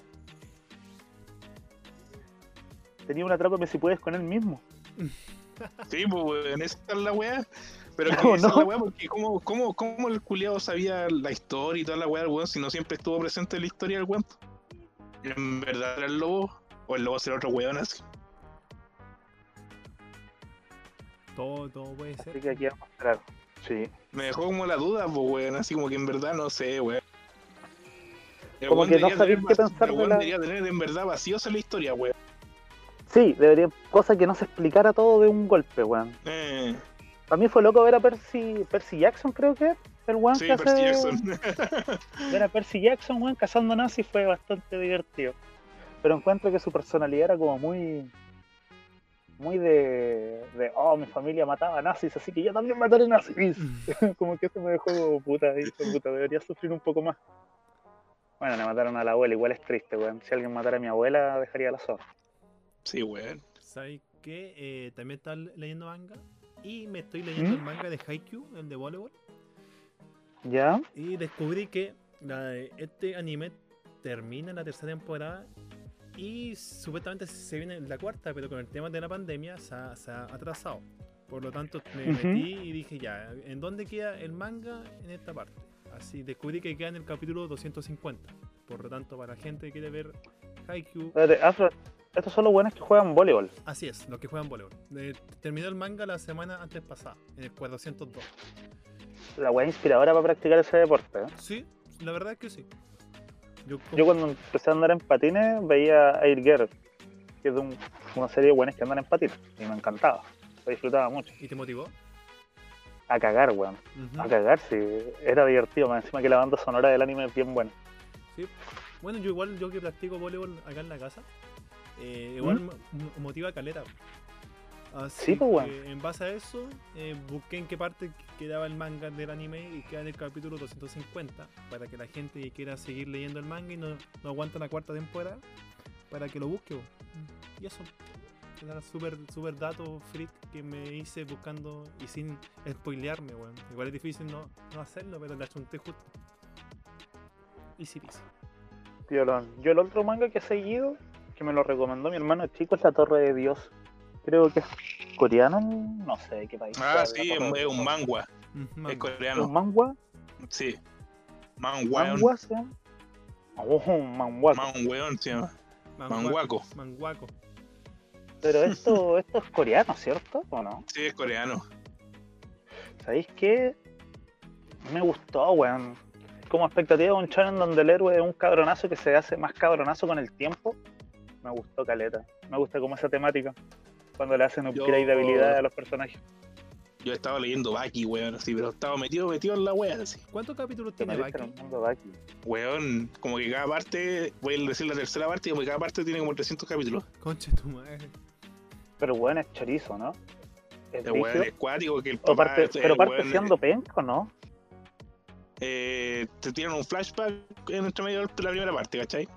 Tenía una trampa si puedes con él mismo. Sí, pues, weón. Esa es la weá. Pero No, que esa es no. la weá, porque ¿cómo, cómo, cómo el culiado sabía la historia y toda la weá del weón si no siempre estuvo presente en la historia del weón? ¿En verdad era el lobo? ¿O el lobo será otro weón así? Todo, todo puede Así ser. que aquí vamos a mostrar. Sí. Me dejó como la duda, pues, weón. Así como que en verdad no sé, weón. El Como que no sabía qué pensar el de weón la- debería tener en verdad vacíos en la historia, weón. Sí, debería. Cosa que no se explicara todo de un golpe, weón. Eh, Para mí fue loco ver a Percy, Percy Jackson, creo que el weón sí, que Percy hace. Jackson. Ver a Percy Jackson, weón, cazando nazis fue bastante divertido. Pero encuentro que su personalidad era como muy. Muy de. de oh, mi familia mataba nazis, así que yo también mataré nazis. como que eso me dejó como puta, dije, puta, debería sufrir un poco más. Bueno, le mataron a la abuela, igual es triste, weón. Si alguien matara a mi abuela, dejaría la zorra. Sí, weón. ¿Sabes qué? Eh, también estaba leyendo manga. Y me estoy leyendo ¿Mm? el manga de Haikyuu, el de voleibol. ¿Ya? Y descubrí que la- este anime termina la tercera temporada. Y supuestamente se viene la cuarta, pero con el tema de la pandemia se ha, se ha atrasado. Por lo tanto, me Ujú. metí y dije ya, ¿en dónde queda el manga en esta parte? Así descubrí que queda en el capítulo 250. Por lo tanto, para la gente que quiere ver Haikyuu, Espérate, Afro, estos son los buenos que juegan voleibol. Así es, los que juegan voleibol. Eh, terminó el manga la semana antes pasada, en el 402. La weá inspiradora para practicar ese deporte. ¿eh? Sí, la verdad es que sí. Yo, cuando empecé a andar en patines veía Air Girl, que es un- una serie de buenos que andan en patines, y me encantaba, lo disfrutaba mucho. ¿Y te motivó? A cagar, weón, a cagar, sí, era divertido, más encima que la banda sonora del anime es bien buena. Sí. Bueno, yo igual, yo que practico voleibol acá en la casa, eh, igual ¿Mm? mo- mo- motiva caleta. Así Sí, pues, weón. que en base a eso, eh, busqué en qué parte quedaba el manga del anime y queda en el capítulo 250 para que la gente que quiera seguir leyendo el manga y no, no aguanta la cuarta temporada, para que lo busque. bo. Y eso. Era súper super dato freak que me hice buscando y sin spoilearme, weón. Igual es difícil no, no hacerlo, pero le achunté justo. Easy peasy. Violón. Yo el otro manga que he seguido, que me lo recomendó mi hermano chico, es La Torre de Dios. Creo que es coreano, no sé de qué país. Ah, sea, sí, es, es un mangua. Es manga. ¿Es coreano. un mangua? Sí. Mangueón. ¿Mangua se llama? Oh, un manguaco. Mangueón se llama. Manguaco. Manguaco. Pero esto, esto es coreano, ¿cierto? ¿O no? Sí, es coreano. ¿Sabéis qué? Me gustó, weón. Como expectativa de un challenge donde el héroe es un cabronazo que se hace más cabronazo con el tiempo. Me gustó caleta. Me gusta como esa temática. Cuando le hacen upgrade Yo- de habilidades a los personajes. Yo estaba leyendo Baki, weón, así, pero estaba metido, metido en la wea, así. ¿Cuántos capítulos tiene Baki? Weón, como que cada parte, voy a decir la tercera parte, como que cada parte tiene como 300 capítulos. Conche tu madre. Pero weón es chorizo, ¿no? Es El weón es cuático, que el O papá, parte- el pero parte weón, siendo penco, ¿no? eh, te tiran un flashback en entre medio de la primera parte, ¿cachai?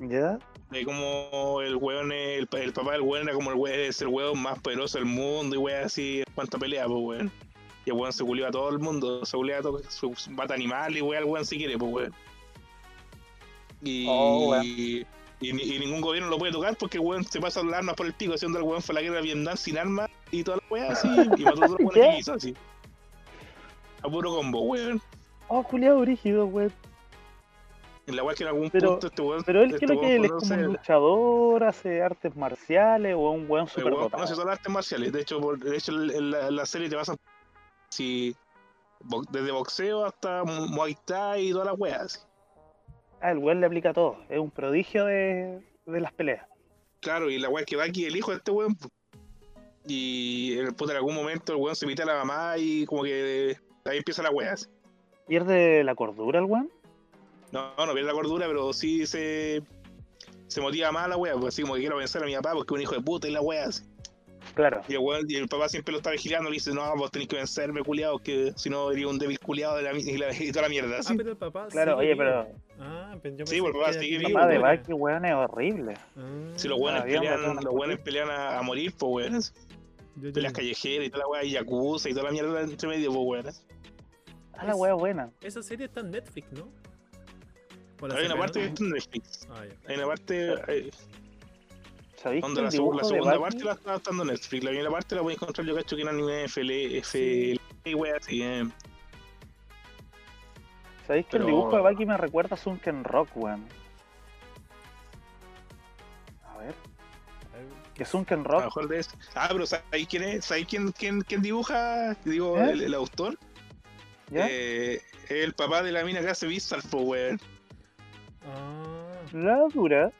¿Ya? De como el weón, el, el papá del weón era como el weón, es el weón más poderoso del mundo y weón así, en cuanto a pelea, pues weón. Y el weón se culió a todo el mundo, se culió a todo, su, su mata animal y weón, el weón si quiere, pues weón. Y, Oh, weón. y, ni- y ningún gobierno lo puede tocar porque el weón se pasa las armas por el pico, haciendo el weón fue la guerra de Vietnam sin armas y toda la weá así, y mató a todos los weones ¿Qué? que quiso así. A puro combo, weón. Oh, culiado brígido, weón. En la weá que en algún Pero- punto este weón. Pero él este creo que él es como un luchador, hace artes marciales o un weón super dotado. conoce todas las artes marciales. De hecho, por- de hecho en la, en la serie te pasan si, bo- desde boxeo hasta mu- muay thai y todas las weas. Ah, el weón le aplica todo. Es un prodigio de, de las peleas. Claro, y la wea es que va aquí el hijo de este weón. Y el puta en algún momento el weón se invita a la mamá y como que ahí empieza la wea. así. ¿Pierde la cordura el weón? No, no pierde la cordura, pero sí se, se motiva más la wea, pues así como que quiero vencer a mi papá porque es un hijo de puta y la wea. así. Claro. Y el, weón- y el papá siempre lo está vigilando, le dice, no, vos tenés que vencerme, culiado, que si no sería un débil culiado de la, y, la- y toda la mierda. Ah, así. pero el papá. Claro, oye, vivo. pero Ah, pero yo Sí, pues, el papá sigue era el vivo, papá de weón. Es horrible. Ah, Si los weones pelean, los weones pelean a, a morir, pues weón. Peleas callejeras y toda la weá, y yakuza y toda la mierda entre medio, pues weón. Ah, la weá buena. Esa serie está en Netflix, ¿no? ¿O la Hay una parte que está en Netflix. Ah, ya. Hay una parte, eh, ¿Sabéis que el la, dibujo segunda parte la está dando Netflix. La primera parte la voy a encontrar yo cacho que en anime FL, FL y weá, así. eh. ¿Sabéis que el dibujo de Baki me recuerda a Sunken Rock, weón? A ver. Que Que es un Ken A lo Rock. mejor de eso. Ah, pero ¿sabes quién es? ¿Sabes quién, quién, quién dibuja? Digo, ¿Eh? el, el autor. ¿Ya? Eh, el papá de la mina que hace Vistar, weón. Ah, La dura.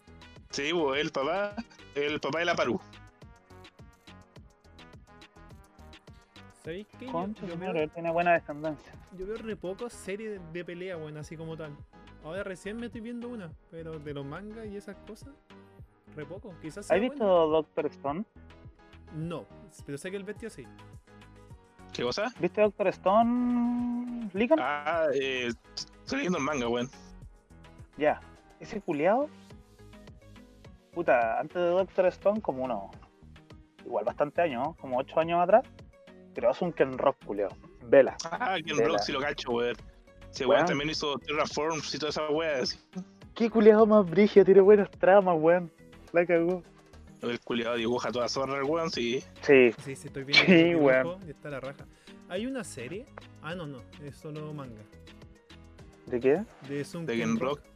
Sí, el papá. El papá de la Paru. ¿sabéis qué? Yo, Concha, yo veo, madre, tiene buena descendencia. yo veo re pocas series de, de pelea, bueno, así como tal. Ahora recién me estoy viendo una, pero de los mangas y esas cosas, re poco. Quizás sea ¿Has visto Doctor Stone? No, pero sé que el vestido sí. ¿Qué cosa? ¿Viste Doctor Stone? Ligan? Ah, eh, estoy leyendo el manga, weón. Ya. Ese culiao. Puta, antes de Doctor Stone, como uno. Igual bastante años, ¿no? como 8 años atrás. Pero es un Ken Rock culiao. Vela. Ah, Ken Rock, si lo cacho, weón. Sí, Weón. también hizo Terraforms y toda esa weá. así. Qué culiao más brígido, tiene buenas tramas, weón. La cagó. El culiado dibuja toda zorra, el weón, sí. Sí, Sí, sí, estoy viendo Sí, weón. y está la raja. Hay una serie. Ah, no, no, es solo manga. ¿de qué? De Sun De Ken Ken Rock. Rock.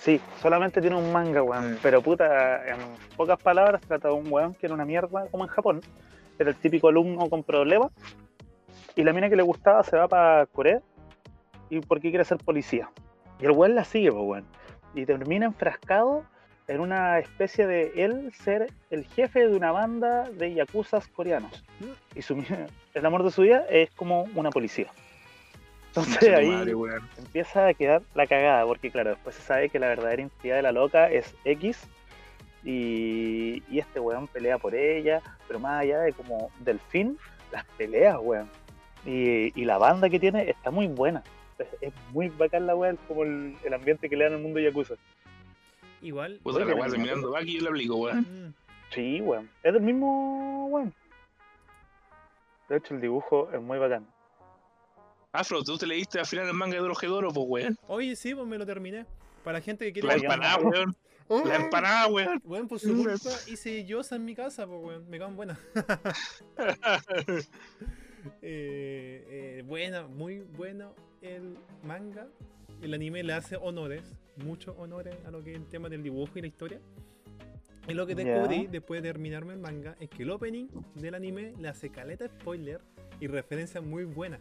Sí, solamente tiene un manga, weón. Mm. Pero puta, en pocas palabras trata de un weón que era una mierda como en Japón. Era el típico alumno con problemas. Y la mina que le gustaba se va para Corea. ¿Y por qué quiere ser policía? Y el weón la sigue, pues, weón. Y termina enfrascado en una especie de él ser el jefe de una banda de yakuzas coreanos. Y su, el amor de su vida es como una policía. Entonces ahí madre, weón. empieza a quedar la cagada, porque claro, después se sabe que la verdadera identidad de la loca es X y, y este weón pelea por ella, pero más allá de como del fin, las peleas, weón. Y, y la banda que tiene está muy buena. Es, es muy bacán la weón, como el, el ambiente que le dan al mundo Yakuza. Igual. Puta la pero- terminando aquí yo le aplico, weón. mm, Sí, weón. Es del mismo weón. De hecho, el dibujo es muy bacán. Afro, tú te leíste al final el manga de Dorojedoro, pues, weón. Oye, sí, pues me lo terminé. Para la gente que quiere. La empanada, weón. La empanada, weón. Weón, por su culpa hice yosa en mi casa, pues weón. Me cago en buena. Eh, eh, buena, muy bueno el manga. El anime le hace honores, muchos honores a lo que es el tema del dibujo y la historia. Y lo que descubrí después de terminarme el manga es que el opening del anime le hace caleta spoiler y referencia muy buena.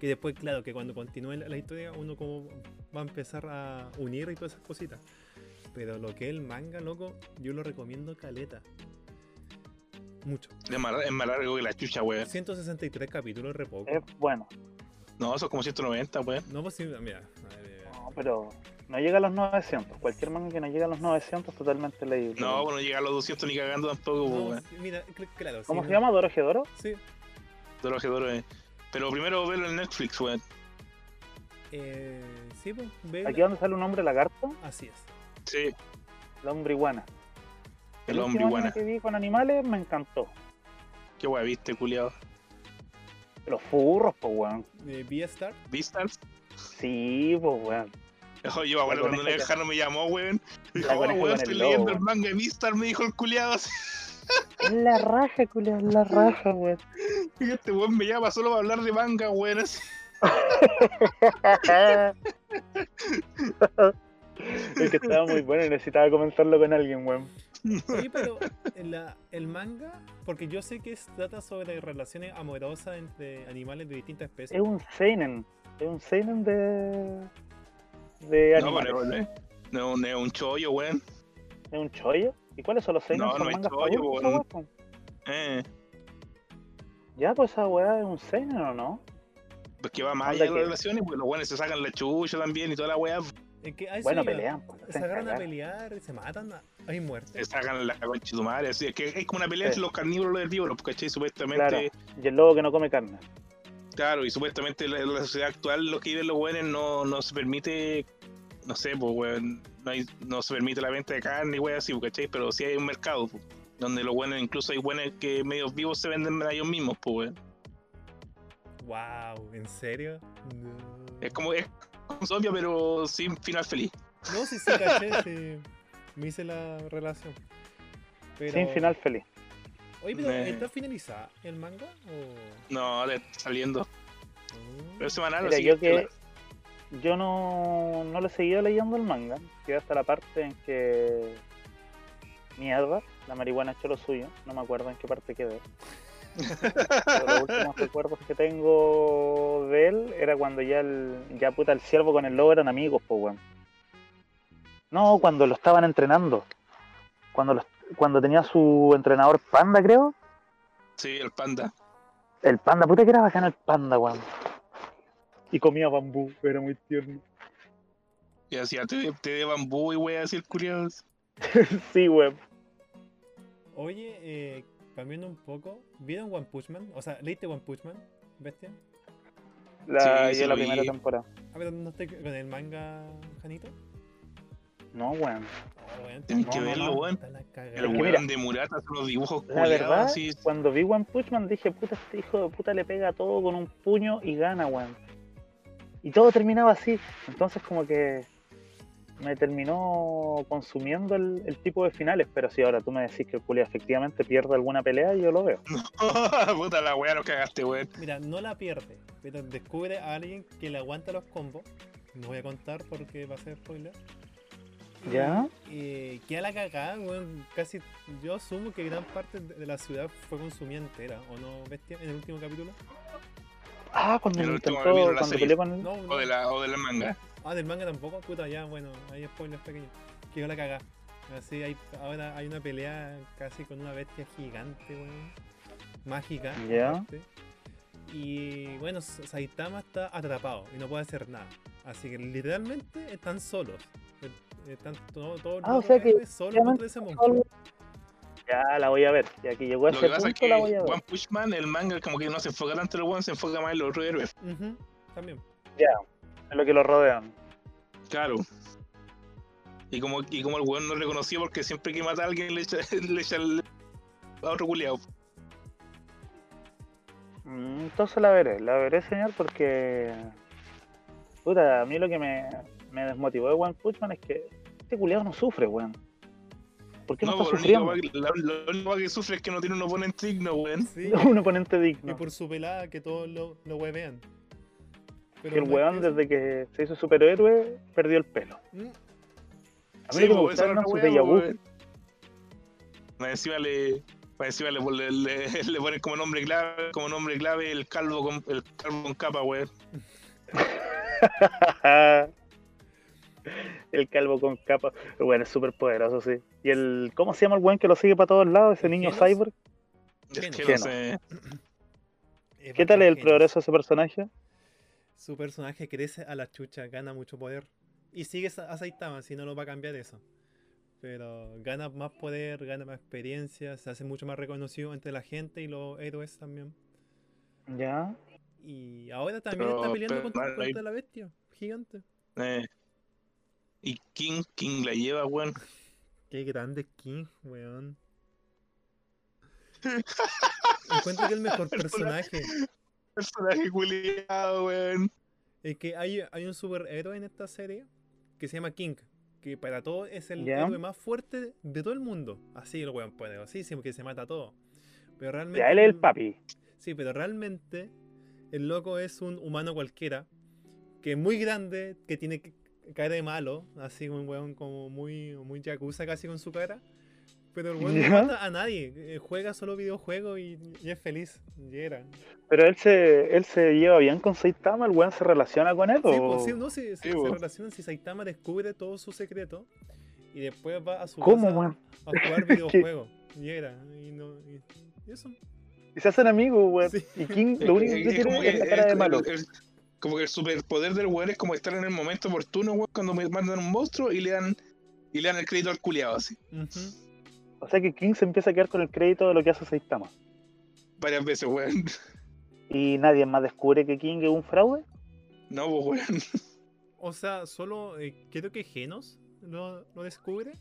Que después, claro, que cuando continúe la, la historia uno como va a empezar a unir y todas esas cositas. Pero lo que es el manga, loco, yo lo recomiendo caleta. Mucho. Es más, es más largo que la chucha, weón. 163 capítulos, re poco. Es bueno. No, eso es como 190, weón. No, pues sí, mira. a ver, No, pero no llega a los 900. Cualquier manga que no llegue a los 900 es totalmente leíble. No, bueno, llega a los 200 ni cagando tampoco, pues, no, mira, cl- claro. ¿Cómo sí, se llama? ¿Doro Gedoro? Sí. Dorojedoro, eh. Pero primero verlo en Netflix, weón. Eh, sí, pues, ve Aquí donde sale un hombre lagarto, Así es. Sí, el hombre iguana. el hombre último iguana. que vi con animales me encantó. Qué weón, viste, culiado. Los furros, pues weón. Eh, Beastar. ¿Vistas? Sí, pues weón. Oye, yo La cuando el Jano me llamó, weón. Dijo, La oh, weón, estoy el leyendo el manga de Vistar, me dijo el culiado. así. Es la raja, culiao, es la raja, weón. Y este weón me llama solo para hablar de manga, weón. es que estaba muy bueno y necesitaba comentarlo con alguien, weón. Oye, pero la- el manga, porque yo sé que es- trata sobre relaciones amorosas entre animales de distintas especies. Es un seinen. Es un seinen de. de No, animales. pero no, es- no, no es un chollo, weón. ¿Es un chollo? ¿Y cuáles son los seinen? No, ¿Son no para adultos, weón. Eh, Ya, pues esa weá es un seinen o no? pues que va más allá de las relaciones, pues los weones se sacan la chucha también y toda la weá. Es que Bueno, iba. pelean, pues, Se agarran a pelear, se matan, hay muerte. Se sacan la concha de tu madre. Así es que es como una pelea Sí. entre los carnívoros y los herbívoros, ¿cachai? Supuestamente. Claro. Y el lobo que no come carne. Claro, y supuestamente la, la sociedad actual, lo que viven los buenos, no, no se permite, no sé, pues, weón, no, hay- no se permite la venta de carne y weón así, ¿cachai? Pero sí hay un mercado, pues, donde los buenos, incluso hay buenos que medios vivos se venden a ellos mismos, pues, weón. Wow, ¿en serio? No. Es como, es como zombie, pero sin final feliz. No, sí, sí, caché, sí. Me hice la relación. Pero... Sin final feliz. Oye, pero Me- ¿está finalizada el manga? O... No, saliendo. Oh. Pero es semanal, Mira, así yo que yo no, no le he seguido leyendo el manga. Quedé hasta la parte en que. Mierda. La marihuana ha hecho lo suyo. No me acuerdo en qué parte quedé. Pero los últimos recuerdos que tengo de él era cuando ya el, ya puta el ciervo con el lobo eran amigos, pues weón. No, cuando lo estaban entrenando. Cuando los- cuando tenía su entrenador panda, creo. Sí, el panda. El panda, puta que era bacán el panda, weón. Y comía bambú, era muy tierno. Y hacía té, té de bambú y wea así el curioso. sí, weón. Oye, eh, cambiando un poco, ¿vieron One Punch Man? O sea, ¿leíste One Punch Man, bestia? La, Sí, la primera temporada. A ver, ¿no estoy con el manga, Janito? No, weón. Oh, Tienes No, que verlo, weón. El weón de Murata hace unos dibujos La culiados verdad, cuando vi One Punch Man dije, puta, este hijo de puta le pega todo con un puño y gana, weón. Y todo terminaba así. Entonces como que me terminó consumiendo el, el tipo de finales. Pero si ahora tú me decís que el Julia efectivamente pierde alguna pelea, yo lo veo. Puta la wea, no cagaste, weón. Mira, no la pierde, pero descubre a alguien que le aguanta los combos. No voy a contar porque va a ser spoiler. ¿Ya? Y queda la cagada, weón. Casi yo asumo que gran parte de de la ciudad fue consumida entera, ¿o no, bestia? En el último capítulo. Ah, cuando El último intentó, cuando serie. peleó con él. No, O no. de la, o de la manga. Ah, del manga tampoco, puta, ya, bueno, hay spoilers pequeños. Quedó la cagada. Así hay, ahora hay una pelea casi con una bestia gigante, weón. Mágica. Ya. aparte. Y bueno, Saitama está atrapado y no puede hacer nada. Así que literalmente están solos. Eh, Están todo- todos Ah, o los sea que solos contra ese monstruo. Ya la voy a ver. Ya que llegó a Lo ese que pasa es punto, que la voy a ver. One Punch Man, el manga, como que no se enfoca tanto en el weón, se enfoca más en los otros héroes. También. En lo que lo rodean. Claro. Y como, y como el weón no es reconocido porque siempre que mata a alguien le echa, le echa el- a otro culiao. Mm, Entonces la veré, la veré, señor, porque. Puta, a mí lo que me, me desmotivó de One Punch Man es que este culiado no sufre, weón. ¿Por qué no, No, está la sufriendo? única wea que- sufre es que no tiene un oponente digno, weón. Sí. Un oponente Y digno. por su pelada que todos lo, lo huevean. Pero el weón, desde que se hizo superhéroe, perdió el pelo. Mm, A mí Sí, lo que me pues, esa gustaron sus déjà vu. encima le. Encima le, le, le- le ponen como nombre clave, como nombre clave el calvo con el calvo con capa, weón. el calvo con capa. Bueno, es súper poderoso, sí. Y el. ¿Cómo se llama el weón que lo sigue para todos lados? Ese niño ¿Genos? cyborg. Es que Genos. no sé. es ¿Qué tal bacán el progreso de ese personaje? Su personaje crece a la chucha, gana mucho poder. Y sigue a Saitama, si no lo va a cambiar eso. Pero gana más poder, gana más experiencia, se hace mucho más reconocido entre la gente y los héroes también. Ya. Y ahora también Pero- está peleando pero contra, contra la bestia gigante. Eh. Y King, King la lleva, weón. Qué grande King, weón. Encuentro que el mejor personaje. Personaje culiado, weón. Es que hay, hay un superhéroe en esta serie que se llama King, que para todos es el Ya. héroe más fuerte de todo el mundo. Así el weón puede, así sí, que se mata a todo. Pero realmente. Ya él es el papi. Sí, pero realmente el loco es un humano cualquiera, que es muy grande, que tiene que- cara de malo, así un weón como muy, muy yakuza casi con su cara. Pero el weón no mata a nadie, eh, juega solo videojuegos y, y es feliz. Y era. Pero él se, él se lleva bien con Saitama, el weón se relaciona con él. Sí, o- pues, sí, no, sí, sí, Sí, se po. relacionan si Saitama descubre todo su secreto y después va a su ¿Cómo, casa weón? a jugar videojuegos. y era, y, no, y, y eso. Y se hacen amigos, weón. Sí. Y King lo único que tiene es la cara de es- malo. es- como que el superpoder del weón es como estar en el momento oportuno, weón, cuando me mandan un monstruo y le dan y le dan el crédito al culiado así. O sea que King se empieza a quedar con el crédito de lo que hace Saitama. Varias veces, weón. Y nadie más descubre que King es un fraude. No, pues, weón. O sea, solo eh, creo que Genos lo, lo descubre.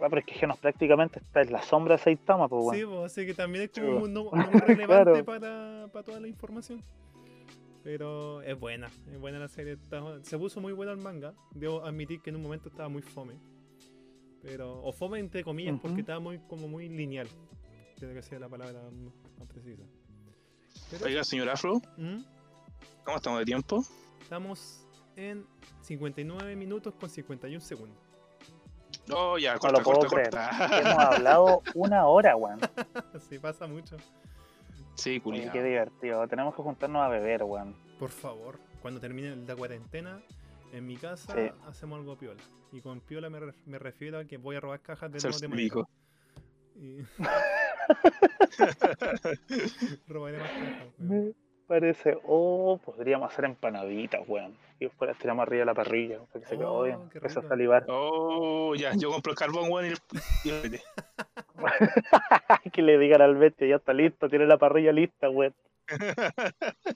Ah, pero es que Genos prácticamente está en la sombra de Saitama, pues Sí, bueno. pues, así que también es Sí, como un no- no relevante Claro. para, para toda la información. Pero es buena, es buena la serie. está- se puso muy buena el manga. Debo admitir que en un momento estaba muy fome. Pero, o fome entre comillas, porque estaba muy, como muy lineal. Creo que sea la palabra más precisa. Pero, Oiga, señor Afro, ¿Mm? ¿cómo estamos de tiempo? estamos en 59 minutos con 51 segundos. Oh, ya, No corta, lo puedo corta, creer. corta. Hemos hablado una hora, weón. Sí, pasa mucho. Sí, culiado. qué divertido. Tenemos que juntarnos a beber, weón. Por favor, cuando termine la cuarentena, en mi casa Sí. hacemos algo piola. Y con piola me, re- me refiero a que voy a robar cajas de de cínico. Y... Robaré más cajas, weón. Parece. Oh, podríamos hacer empanaditas, weón. Y después las tiramos arriba de la parrilla, para que se Oh, queden. qué Empieza a salivar. Oh, ya, yo compro el carbón, weón, y el... que le digan al bestia, ya está listo, tiene la parrilla lista, weón.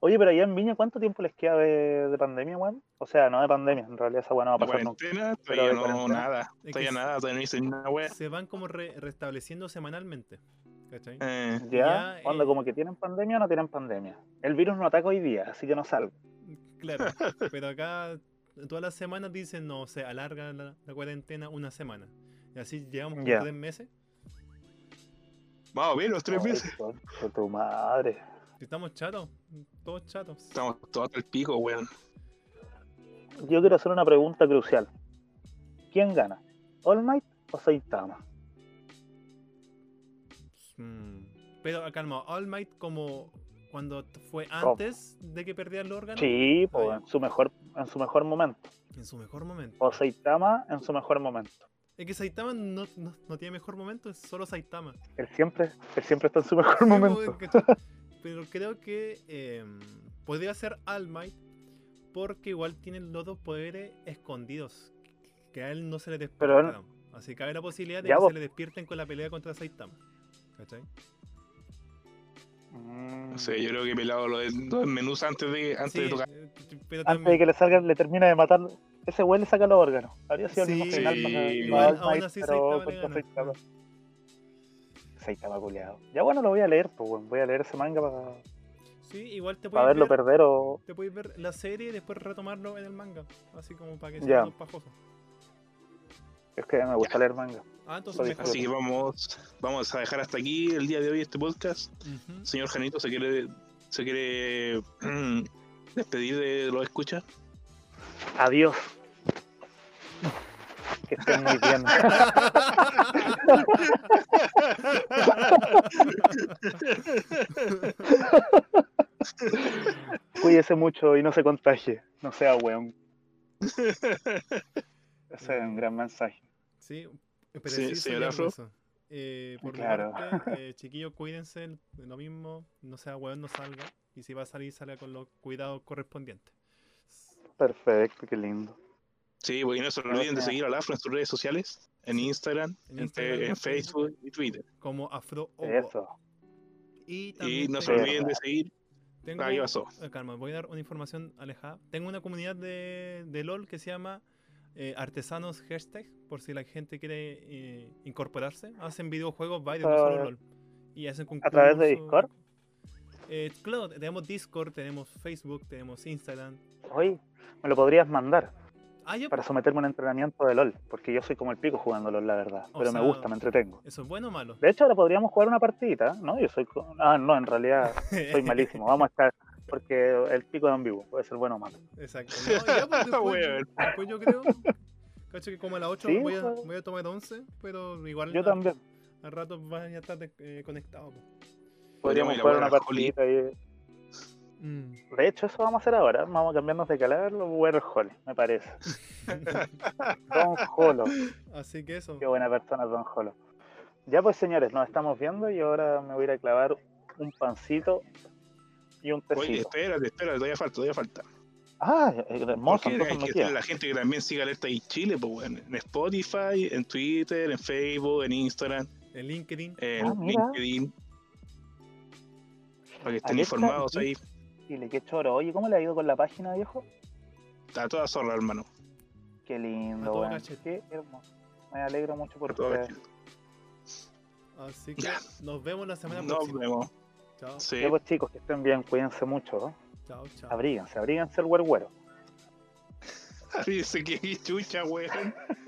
Oye, pero allá en Viña, ¿cuánto tiempo les queda de, de pandemia, weón? O sea, no de pandemia, en realidad esa weón no va a pasar nunca. cuarentena, todavía no, cuarentena. nada. Es que Todavía nada, todavía no hice una wea. Se van como re- restableciendo semanalmente. ¿Cachai? Eh, ¿Ya? Ya, Onda, eh. como que tienen pandemia o no tienen pandemia. El virus no ataca hoy día, así que no salgo. Claro, pero acá todas las semanas dicen, no, se alarga la, la cuarentena una semana. Y así llegamos por Ya. tres meses. más o menos, tres meses. concha tu madre. Estamos chatos, todos chatos. Estamos todos hasta el pico, weón. Yo quiero hacer una pregunta crucial. ¿Quién gana? ¿All Might o Saitama? Mm. Pero ah, calma, All Might como cuando fue ¿Cómo? antes de que perdiera el órgano. Sí, pues, en su mejor, en su mejor momento. En su mejor momento. O Saitama en su mejor momento. Es que Saitama no, no, no tiene mejor momento, es solo Saitama. Él siempre, él siempre está en su mejor Sí, momento. pues. Pero creo que eh, podría ser All Might porque igual tiene los dos poderes escondidos. Que a él no se le Pero él- despiertan. Así que cabe la posibilidad de que vos. se le despierten con la pelea contra Saitama. ¿Cachai? Mm. No sé, yo creo que pelado lo, de- lo desmenuza antes de, antes de Sí, tocar. Antes de que le salga, le termina de matar. Ese güey le saca los órganos. Habría sido el mismo Sí, final sí, para, igual, para aún así pero Saitama culiado. Ya bueno, lo voy a leer, pues bueno, voy a leer ese manga para, Sí, igual te para puedes verlo ver, perder o. te puedes ver la serie y después retomarlo en el manga. Así como para que sea más pajoso. Es que me gusta leer manga. Ah, entonces Lo mejor. Así que vamos, vamos a dejar hasta aquí el día de hoy este podcast. Señor Janito, ¿se quiere, se quiere despedir de los escuchas? Adiós. Que estén muy bien. Cuídese mucho y no se contagie. No sea weón. Ese es un gran mensaje. Sí, Sí, señor y Afro. hermoso. Eh, por Claro. mi parte, eh, chiquillos, cuídense, lo mismo, no sea weón, no salga. Y si va a salir, salga con los cuidados correspondientes. Perfecto, qué lindo. Sí, y no se olviden de seguir al Afro en sus redes sociales, en Instagram, En en, Instagram, en en Facebook y Twitter. Como Afro. Eso. Y Y no se olviden de seguir. tengo- eh, calma, voy a dar una información alejada. Tengo una comunidad de, de LOL que se llama eh, Artesanos Hashtag, por si la gente quiere eh, incorporarse. Hacen videojuegos varios, no solo LOL. Y hacen ¿A través de. Discord? Eh, claro, tenemos Discord, tenemos Facebook, tenemos Instagram. Oye, me lo podrías mandar Ah, para someterme a un entrenamiento de LOL, porque yo soy como el pico jugando LOL, la verdad. O Pero sea- me gusta, me entretengo. ¿Eso es bueno o malo? De hecho, ahora podríamos jugar una partidita, ¿no? Yo soy. Ah, no, en realidad soy malísimo. Vamos a estar. Porque el pico es ambiguo, puede ser bueno o malo. Exacto. No, ya, pues, después, después yo creo. Cacho que como a las 8 Sí, voy, a, pues. voy a tomar 11, pero igual Yo a- también. al rato van a estar eh, conectados. pues. Podríamos jugar una al partidita ahí. Mm. De hecho, eso vamos a hacer ahora. Vamos a cambiarnos de calar, lo voy a ver Holly, me parece. Don Holo. Así que eso. Qué buena persona, Don Holo. Ya pues, señores, nos estamos viendo y ahora me voy a ir a clavar un pancito y un Oye, tecito. espérate, espérate, todavía falta, todavía falta. Ah, hermoso, Porque entonces hay que queda. la gente que también siga Alerta y Chile, pues, en Spotify, en Twitter, en Facebook, en Instagram, En LinkedIn. en Ah. LinkedIn. Para que estén Alerta informados y- ahí. Chile, qué choro. Oye, ¿cómo le ha ido con la página, viejo? Está toda zorra, hermano. Qué lindo, cachete. Qué hermoso. Me alegro mucho por ustedes. Así que Ya. nos vemos la semana Nos próxima. vemos. Chao, Sí. Ya pues chicos, que estén bien, cuídense mucho. ¿no? chao, chao. Abríguense, abríguense el güero. Dice que chucha, weón.